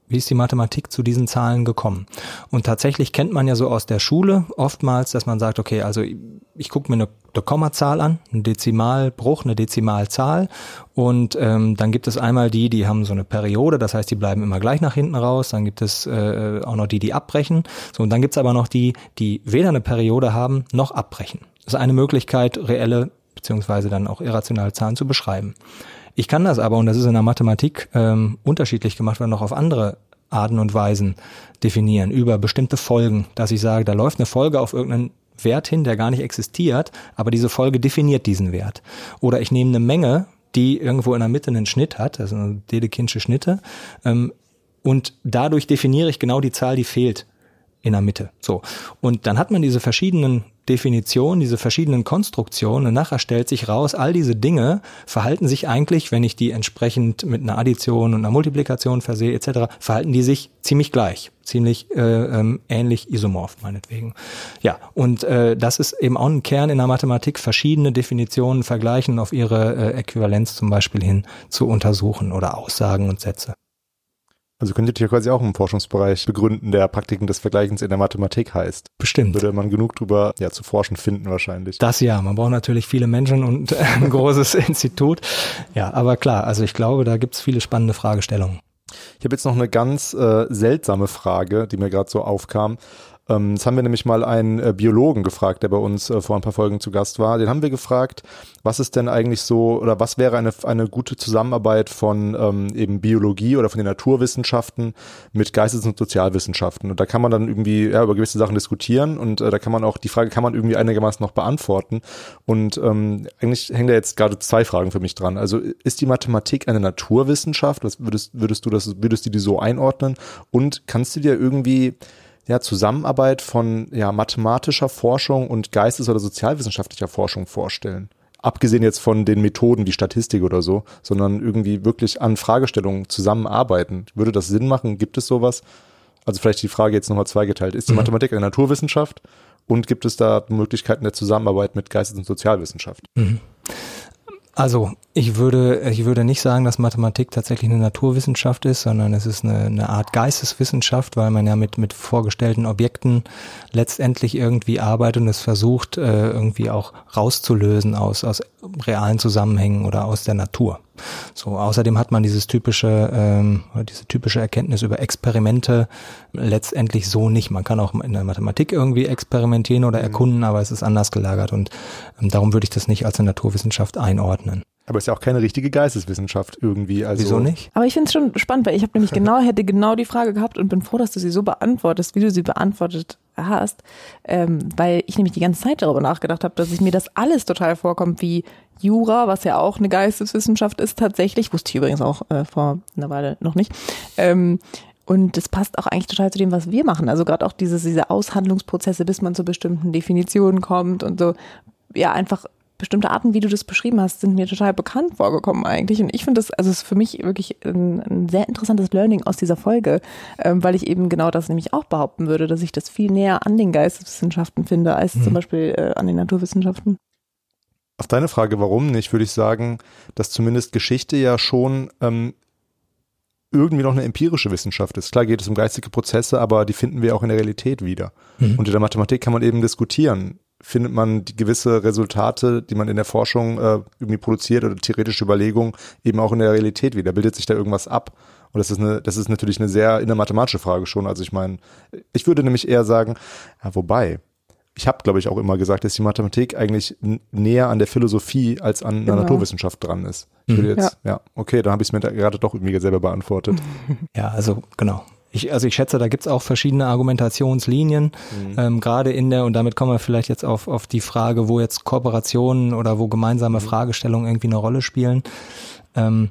wie ist die Mathematik zu diesen Zahlen gekommen? Und tatsächlich kennt man ja so aus der Schule oftmals, dass man sagt, okay, also ich, ich gucke mir eine, eine Kommazahl an, ein Dezimalbruch, eine Dezimalzahl und ähm, dann gibt es einmal die, die haben so eine Periode, das heißt, die bleiben immer gleich nach hinten raus, dann gibt es äh, auch noch die, die abbrechen. So, und dann gibt es aber noch die, die weder eine Periode haben noch abbrechen. Das ist eine Möglichkeit, reelle beziehungsweise dann auch irrationale Zahlen zu beschreiben. Ich kann das aber, und das ist in der Mathematik ähm, unterschiedlich gemacht, werden noch auf andere Arten und Weisen definieren, über bestimmte Folgen, dass ich sage, da läuft eine Folge auf irgendeinen Wert hin, der gar nicht existiert, aber diese Folge definiert diesen Wert. Oder ich nehme eine Menge, die irgendwo in der Mitte einen Schnitt hat, also Dedekindsche Schnitte, ähm, und dadurch definiere ich genau die Zahl, die fehlt in der Mitte. So. Und dann hat man diese verschiedenen Definitionen, diese verschiedenen Konstruktionen nachher stellt sich raus, all diese Dinge verhalten sich eigentlich, wenn ich die entsprechend mit einer Addition und einer Multiplikation versehe etc., verhalten die sich ziemlich gleich, ziemlich äh, ähm, ähnlich isomorph meinetwegen. Ja, und äh, das ist eben auch ein Kern in der Mathematik, verschiedene Definitionen vergleichen auf ihre äh, Äquivalenz zum Beispiel hin zu untersuchen oder Aussagen und Sätze. Also könntet ihr quasi auch einen Forschungsbereich begründen, der Praktiken des Vergleichens in der Mathematik heißt. Bestimmt. Würde man genug drüber ja, zu forschen finden wahrscheinlich. Das ja, man braucht natürlich viele Menschen und ein großes Institut. Ja, aber klar, also ich glaube, da gibt's viele spannende Fragestellungen. Ich habe jetzt noch eine ganz äh, seltsame Frage, die mir gerade so aufkam. Ähm, das haben wir nämlich mal einen äh, Biologen gefragt, der bei uns äh, vor ein paar Folgen zu Gast war. Den haben wir gefragt, was ist denn eigentlich so oder was wäre eine, eine gute Zusammenarbeit von ähm, eben Biologie oder von den Naturwissenschaften mit Geistes- und Sozialwissenschaften. Und da kann man dann irgendwie ja, über gewisse Sachen diskutieren und äh, da kann man auch, die Frage kann man irgendwie einigermaßen noch beantworten. Und ähm, eigentlich hängen da jetzt gerade zwei Fragen für mich dran. Also ist die Mathematik eine Naturwissenschaft? Was würdest, würdest du das, würdest du die so einordnen? Und kannst du dir irgendwie ja, Zusammenarbeit von ja, mathematischer Forschung und geistes- oder sozialwissenschaftlicher Forschung vorstellen. Abgesehen jetzt von den Methoden wie Statistik oder so, sondern irgendwie wirklich an Fragestellungen zusammenarbeiten. Würde das Sinn machen? Gibt es sowas? Also vielleicht die Frage jetzt nochmal zweigeteilt. Ist die mhm. Mathematik eine Naturwissenschaft? Und gibt es da Möglichkeiten der Zusammenarbeit mit Geistes- und Sozialwissenschaft? Mhm. Also ich würde, ich würde nicht sagen, dass Mathematik tatsächlich eine Naturwissenschaft ist, sondern es ist eine, eine Art Geisteswissenschaft, weil man ja mit, mit vorgestellten Objekten letztendlich irgendwie arbeitet und es versucht, äh, irgendwie auch rauszulösen aus, aus realen Zusammenhängen oder aus der Natur. So, außerdem hat man dieses typische, ähm, diese typische Erkenntnis über Experimente letztendlich so nicht. Man kann auch in der Mathematik irgendwie experimentieren oder mhm. erkunden, aber es ist anders gelagert und ähm, darum würde ich das nicht als eine Naturwissenschaft einordnen. Aber es ist ja auch keine richtige Geisteswissenschaft irgendwie. Also Wieso nicht? Aber ich finde es schon spannend, weil ich habe nämlich genau, hätte genau die Frage gehabt und bin froh, dass du sie so beantwortest, wie du sie beantwortet hast, ähm, weil ich nämlich die ganze Zeit darüber nachgedacht habe, dass ich mir das alles total vorkommt wie Jura, was ja auch eine Geisteswissenschaft ist tatsächlich, wusste ich übrigens auch äh, vor einer Weile noch nicht. Ähm, und das passt auch eigentlich total zu dem, was wir machen. Also gerade auch dieses, diese Aushandlungsprozesse, bis man zu bestimmten Definitionen kommt und so. Ja, einfach bestimmte Arten, wie du das beschrieben hast, sind mir total bekannt vorgekommen eigentlich. Und ich finde das, also es ist für mich wirklich ein, ein, sehr interessantes Learning aus dieser Folge, ähm, weil ich eben genau das nämlich auch behaupten würde, dass ich das viel näher an den Geisteswissenschaften finde, als mhm. zum Beispiel äh, an den Naturwissenschaften. Auf deine Frage, warum nicht, würde ich sagen, dass zumindest Geschichte ja schon ähm, irgendwie noch eine empirische Wissenschaft ist. Klar geht es um geistige Prozesse, aber die finden wir auch in der Realität wieder. Mhm. Und in der Mathematik kann man eben diskutieren findet man die gewisse Resultate, die man in der Forschung äh, irgendwie produziert oder theoretische Überlegungen eben auch in der Realität wieder. Bildet sich da irgendwas ab? Und das ist eine, das ist natürlich eine sehr innermathematische Frage schon. Also ich meine, ich würde nämlich eher sagen, ja, wobei, ich habe, glaube ich, auch immer gesagt, dass die Mathematik eigentlich näher an der Philosophie als an genau. der Naturwissenschaft dran ist. Ich würde mhm. jetzt, ja, ja okay, dann habe ich es mir gerade doch irgendwie selber beantwortet. Ja, also genau ich, also ich schätze, da gibt's auch verschiedene Argumentationslinien, mhm. ähm, gerade in der, und damit kommen wir vielleicht jetzt auf, auf die Frage, wo jetzt Kooperationen oder wo gemeinsame mhm. Fragestellungen irgendwie eine Rolle spielen. Ähm,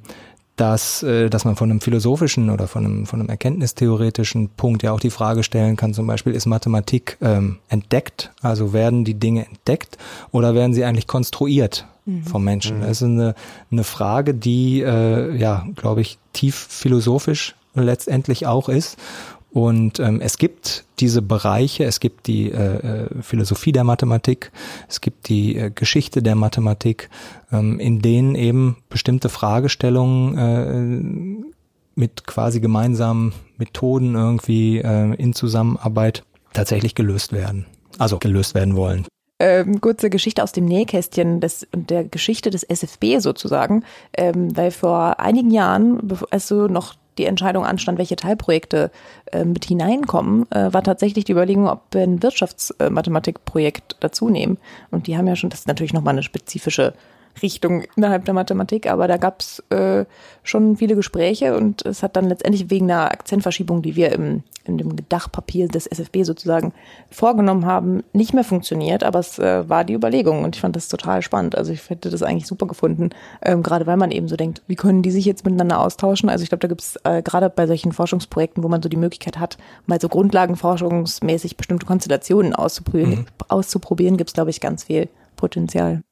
dass, äh, dass man von einem philosophischen oder von einem, von einem erkenntnistheoretischen Punkt ja auch die Frage stellen kann, zum Beispiel ist Mathematik ähm, entdeckt, also werden die Dinge entdeckt oder werden sie eigentlich konstruiert mhm. vom Menschen? Mhm. Das ist eine, eine Frage, die, äh, ja, glaube ich, tief philosophisch letztendlich auch ist und ähm, es gibt diese Bereiche, es gibt die äh, äh, Philosophie der Mathematik, es gibt die äh, Geschichte der Mathematik, ähm, in denen eben bestimmte Fragestellungen äh, mit quasi gemeinsamen Methoden irgendwie äh, in Zusammenarbeit tatsächlich gelöst werden. Also gelöst werden wollen. Ähm, kurze Geschichte aus dem Nähkästchen des, der Geschichte des SFB sozusagen, ähm, weil vor einigen Jahren, als du noch die Entscheidung anstand, welche Teilprojekte äh, mit hineinkommen, äh, war tatsächlich die Überlegung, ob wir ein Wirtschaftsmathematikprojekt dazu nehmen. Und die haben ja schon, das ist natürlich nochmal eine spezifische Richtung innerhalb der Mathematik, aber da gab es äh, schon viele Gespräche und es hat dann letztendlich wegen einer Akzentverschiebung, die wir im, in dem Dachpapier des SFB sozusagen vorgenommen haben, nicht mehr funktioniert, aber es äh, war die Überlegung und ich fand das total spannend. Also ich hätte das eigentlich super gefunden, ähm, gerade weil man eben so denkt, wie können die sich jetzt miteinander austauschen? Also ich glaube, da gibt es äh, gerade bei solchen Forschungsprojekten, wo man so die Möglichkeit hat, mal so grundlagenforschungsmäßig bestimmte Konstellationen auszuprobieren, mhm. auszuprobieren gibt es, glaube ich, ganz viel Potenzial.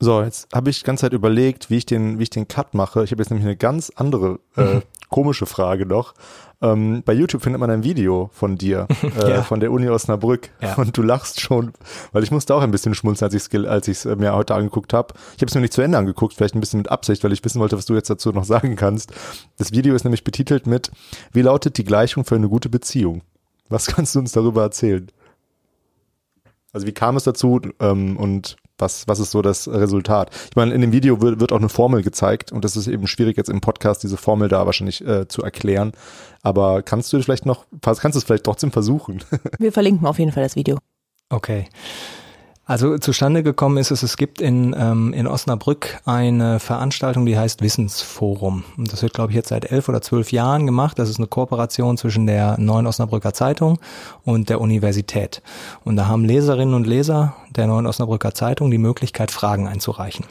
So, jetzt habe ich die ganze Zeit überlegt, wie ich den, wie ich den Cut mache. Ich habe jetzt nämlich eine ganz andere äh, komische Frage noch. Ähm, bei YouTube findet man ein Video von dir, äh, ja. von der Uni Osnabrück. Ja. Und du lachst schon, weil ich musste auch ein bisschen schmunzeln, als ich es als ich's mir heute angeguckt habe. Ich habe es mir nicht zu Ende angeguckt, vielleicht ein bisschen mit Absicht, weil ich wissen wollte, was du jetzt dazu noch sagen kannst. Das Video ist nämlich betitelt mit Wie lautet die Gleichung für eine gute Beziehung? Was kannst du uns darüber erzählen? Also wie kam es dazu ähm, und was, was ist so das Resultat? Ich meine, in dem Video wird, wird auch eine Formel gezeigt und das ist eben schwierig jetzt im Podcast diese Formel da wahrscheinlich äh, zu erklären. Aber kannst du vielleicht noch, kannst du es vielleicht trotzdem versuchen? Wir verlinken auf jeden Fall das Video. Okay. Also zustande gekommen ist es, es gibt in, ähm, in Osnabrück eine Veranstaltung, die heißt Wissensforum. Und das wird, glaube ich, jetzt seit elf oder zwölf Jahren gemacht. Das ist eine Kooperation zwischen der Neuen Osnabrücker Zeitung und der Universität. Und da haben Leserinnen und Leser der Neuen Osnabrücker Zeitung die Möglichkeit, Fragen einzureichen.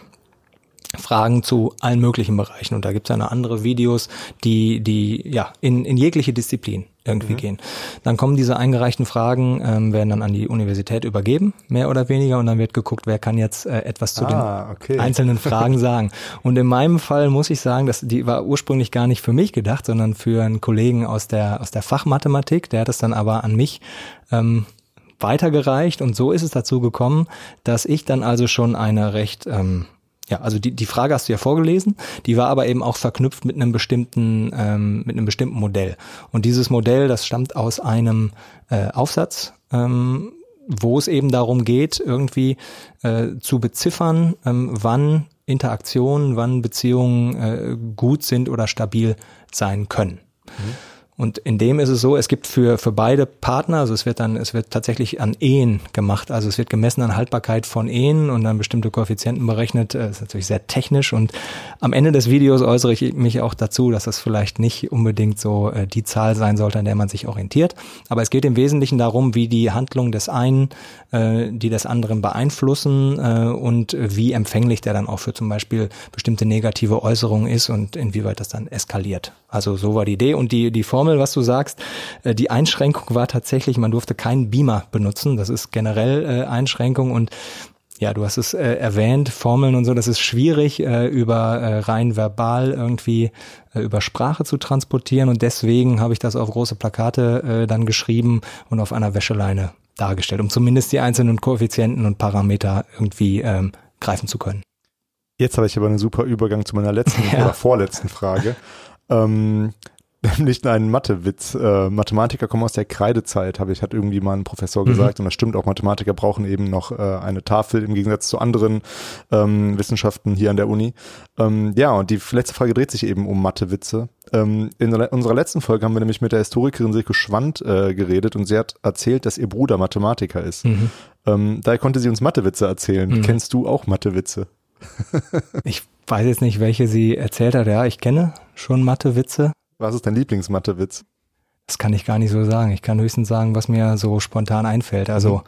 Fragen zu allen möglichen Bereichen. Und da gibt es eine andere Videos, die, die ja in, in jegliche Disziplin irgendwie mhm. gehen. Dann kommen diese eingereichten Fragen, ähm, werden dann an die Universität übergeben, mehr oder weniger, und dann wird geguckt, wer kann jetzt äh, etwas zu ah, den okay. einzelnen Fragen sagen. Und in meinem Fall muss ich sagen, dass die war ursprünglich gar nicht für mich gedacht, sondern für einen Kollegen aus der aus der Fachmathematik. Der hat es dann aber an mich ähm, weitergereicht und so ist es dazu gekommen, dass ich dann also schon eine recht ähm, ja, also die, die Frage hast du ja vorgelesen, die war aber eben auch verknüpft mit einem bestimmten, ähm, mit einem bestimmten Modell. Und dieses Modell, das stammt aus einem äh, Aufsatz, ähm, wo es eben darum geht, irgendwie äh, zu beziffern, ähm, wann Interaktionen, wann Beziehungen äh, gut sind oder stabil sein können. Mhm. Und in dem ist es so, es gibt für, für beide Partner, also es wird dann, es wird tatsächlich an Ehen gemacht. Also es wird gemessen an Haltbarkeit von Ehen und dann bestimmte Koeffizienten berechnet. Das ist natürlich sehr technisch und am Ende des Videos äußere ich mich auch dazu, dass das vielleicht nicht unbedingt so äh, die Zahl sein sollte, an der man sich orientiert. Aber es geht im Wesentlichen darum, wie die Handlung des einen, äh, die des anderen beeinflussen äh, und wie empfänglich der dann auch für zum Beispiel bestimmte negative Äußerungen ist und inwieweit das dann eskaliert. Also so war die Idee und die, die Formel, was du sagst, äh, die Einschränkung war tatsächlich, man durfte keinen Beamer benutzen. Das ist generell äh, Einschränkung und ja, du hast es äh, erwähnt, Formeln und so, das ist schwierig, äh, über äh, rein verbal irgendwie äh, über Sprache zu transportieren und deswegen habe ich das auf große Plakate äh, dann geschrieben und auf einer Wäscheleine dargestellt, um zumindest die einzelnen Koeffizienten und Parameter irgendwie ähm, greifen zu können. Jetzt habe ich aber einen super Übergang zu meiner letzten ja. oder vorletzten Frage. Ähm, nämlich einen Mathewitz. Äh, Mathematiker kommen aus der Kreidezeit, habe ich, hat irgendwie mal ein Professor mhm. gesagt. Und das stimmt auch, Mathematiker brauchen eben noch äh, eine Tafel im Gegensatz zu anderen ähm, Wissenschaften hier an der Uni. Ähm, ja, und die letzte Frage dreht sich eben um Mathewitze. Ähm, in unserer letzten Folge haben wir nämlich mit der Historikerin Silke Schwand äh, geredet und sie hat erzählt, dass ihr Bruder Mathematiker ist. Mhm. Ähm, daher konnte sie uns Mathewitze erzählen. Mhm. Kennst du auch Mathewitze? ich weiß jetzt nicht, welche sie erzählt hat. Ja, ich kenne schon Mathe-Witze. Was ist dein Lieblingsmathewitz? Das kann ich gar nicht so sagen. Ich kann höchstens sagen, was mir so spontan einfällt. Also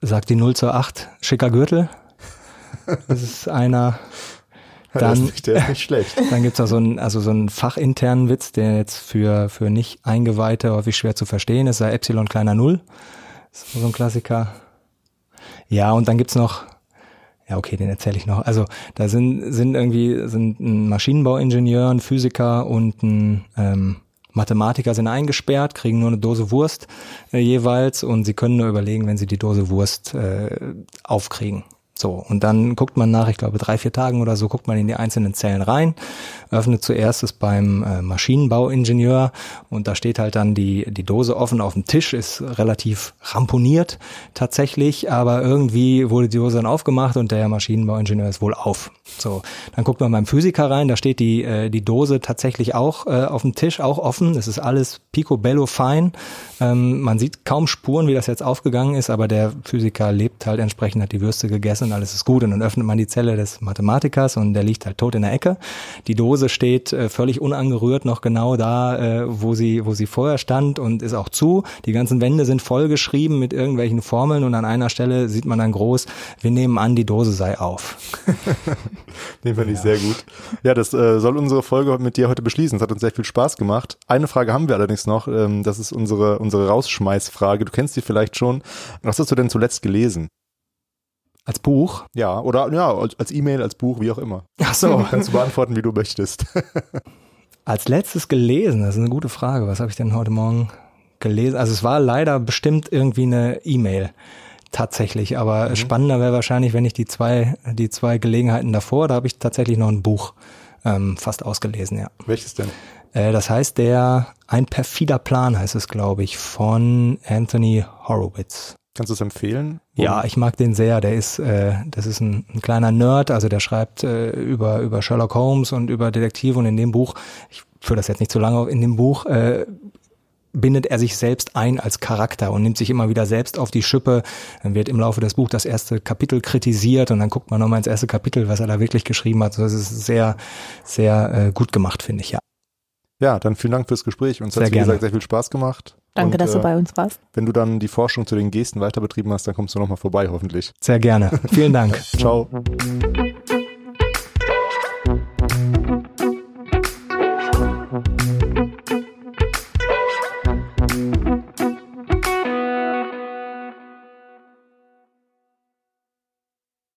sagt die 0 zu 8, schicker Gürtel. Das ist einer. Dann, ist nicht, nicht schlecht. dann gibt's auch so einen, also so einen fachinternen Witz, der jetzt für, für nicht Eingeweihte häufig schwer zu verstehen ist. Sei Epsilon kleiner Null. Das ist so ein Klassiker. Ja, und dann gibt's noch, ja, okay, den erzähle ich noch. Also da sind, sind irgendwie sind ein Maschinenbauingenieur, ein Physiker und ein ähm, Mathematiker sind eingesperrt, kriegen nur eine Dose Wurst äh, jeweils und sie können nur überlegen, wenn sie die Dose Wurst äh, aufkriegen. So, und dann guckt man nach, ich glaube, drei, vier Tagen oder so, guckt man in die einzelnen Zellen rein, öffnet zuerst es beim äh, Maschinenbauingenieur und da steht halt dann die, die Dose offen auf dem Tisch, ist relativ ramponiert tatsächlich, aber irgendwie wurde die Dose dann aufgemacht und der Maschinenbauingenieur ist wohl auf. So, dann guckt man beim Physiker rein, da steht die, äh, die Dose tatsächlich auch äh, auf dem Tisch, auch offen, es ist alles picobello fein, ähm, man sieht kaum Spuren, wie das jetzt aufgegangen ist, aber der Physiker lebt halt entsprechend, hat die Würste gegessen und alles ist gut. Und dann öffnet man die Zelle des Mathematikers und der liegt halt tot in der Ecke. Die Dose steht äh, völlig unangerührt noch genau da, äh, wo sie, wo sie vorher stand und ist auch zu. Die ganzen Wände sind vollgeschrieben mit irgendwelchen Formeln und an einer Stelle sieht man dann groß, wir nehmen an, die Dose sei auf. Den fand ich sehr gut. Ja, das äh, soll unsere Folge mit dir heute beschließen. Es hat uns sehr viel Spaß gemacht. Eine Frage haben wir allerdings noch. Ähm, das ist unsere, unsere Rausschmeißfrage. Du kennst die vielleicht schon. Was hast du denn zuletzt gelesen? Als Buch? Ja, oder ja, als E-Mail, als Buch, wie auch immer. Ach so. Kannst du beantworten, wie du möchtest. Als letztes gelesen, das ist eine gute Frage. Was habe ich denn heute Morgen gelesen? Also es war leider bestimmt irgendwie eine E-Mail tatsächlich, aber Mhm. spannender wäre wahrscheinlich, wenn ich die zwei, die zwei Gelegenheiten davor, da habe ich tatsächlich noch ein Buch ähm, fast ausgelesen, ja. Welches denn? Äh, das heißt der Ein perfider Plan heißt es, glaube ich, von Anthony Horowitz. Kannst du es empfehlen? Ja, ich mag den sehr. Der ist, äh, das ist ein, ein kleiner Nerd, also der schreibt äh, über über Sherlock Holmes und über Detektive und in dem Buch, ich führe das jetzt nicht so lange auf, in dem Buch äh, bindet er sich selbst ein als Charakter und nimmt sich immer wieder selbst auf die Schippe. Dann wird im Laufe des Buchs das erste Kapitel kritisiert und dann guckt man nochmal ins erste Kapitel, was er da wirklich geschrieben hat. Also das ist sehr, sehr äh, gut gemacht, finde ich, ja. Ja, dann vielen Dank fürs Gespräch. Uns hat Sehr wie gerne. gesagt sehr viel Spaß gemacht. Danke, Und, dass du äh, bei uns warst. Wenn du dann die Forschung zu den Gesten weiter betrieben hast, dann kommst du nochmal vorbei, hoffentlich. Sehr gerne. Vielen Dank. Ciao.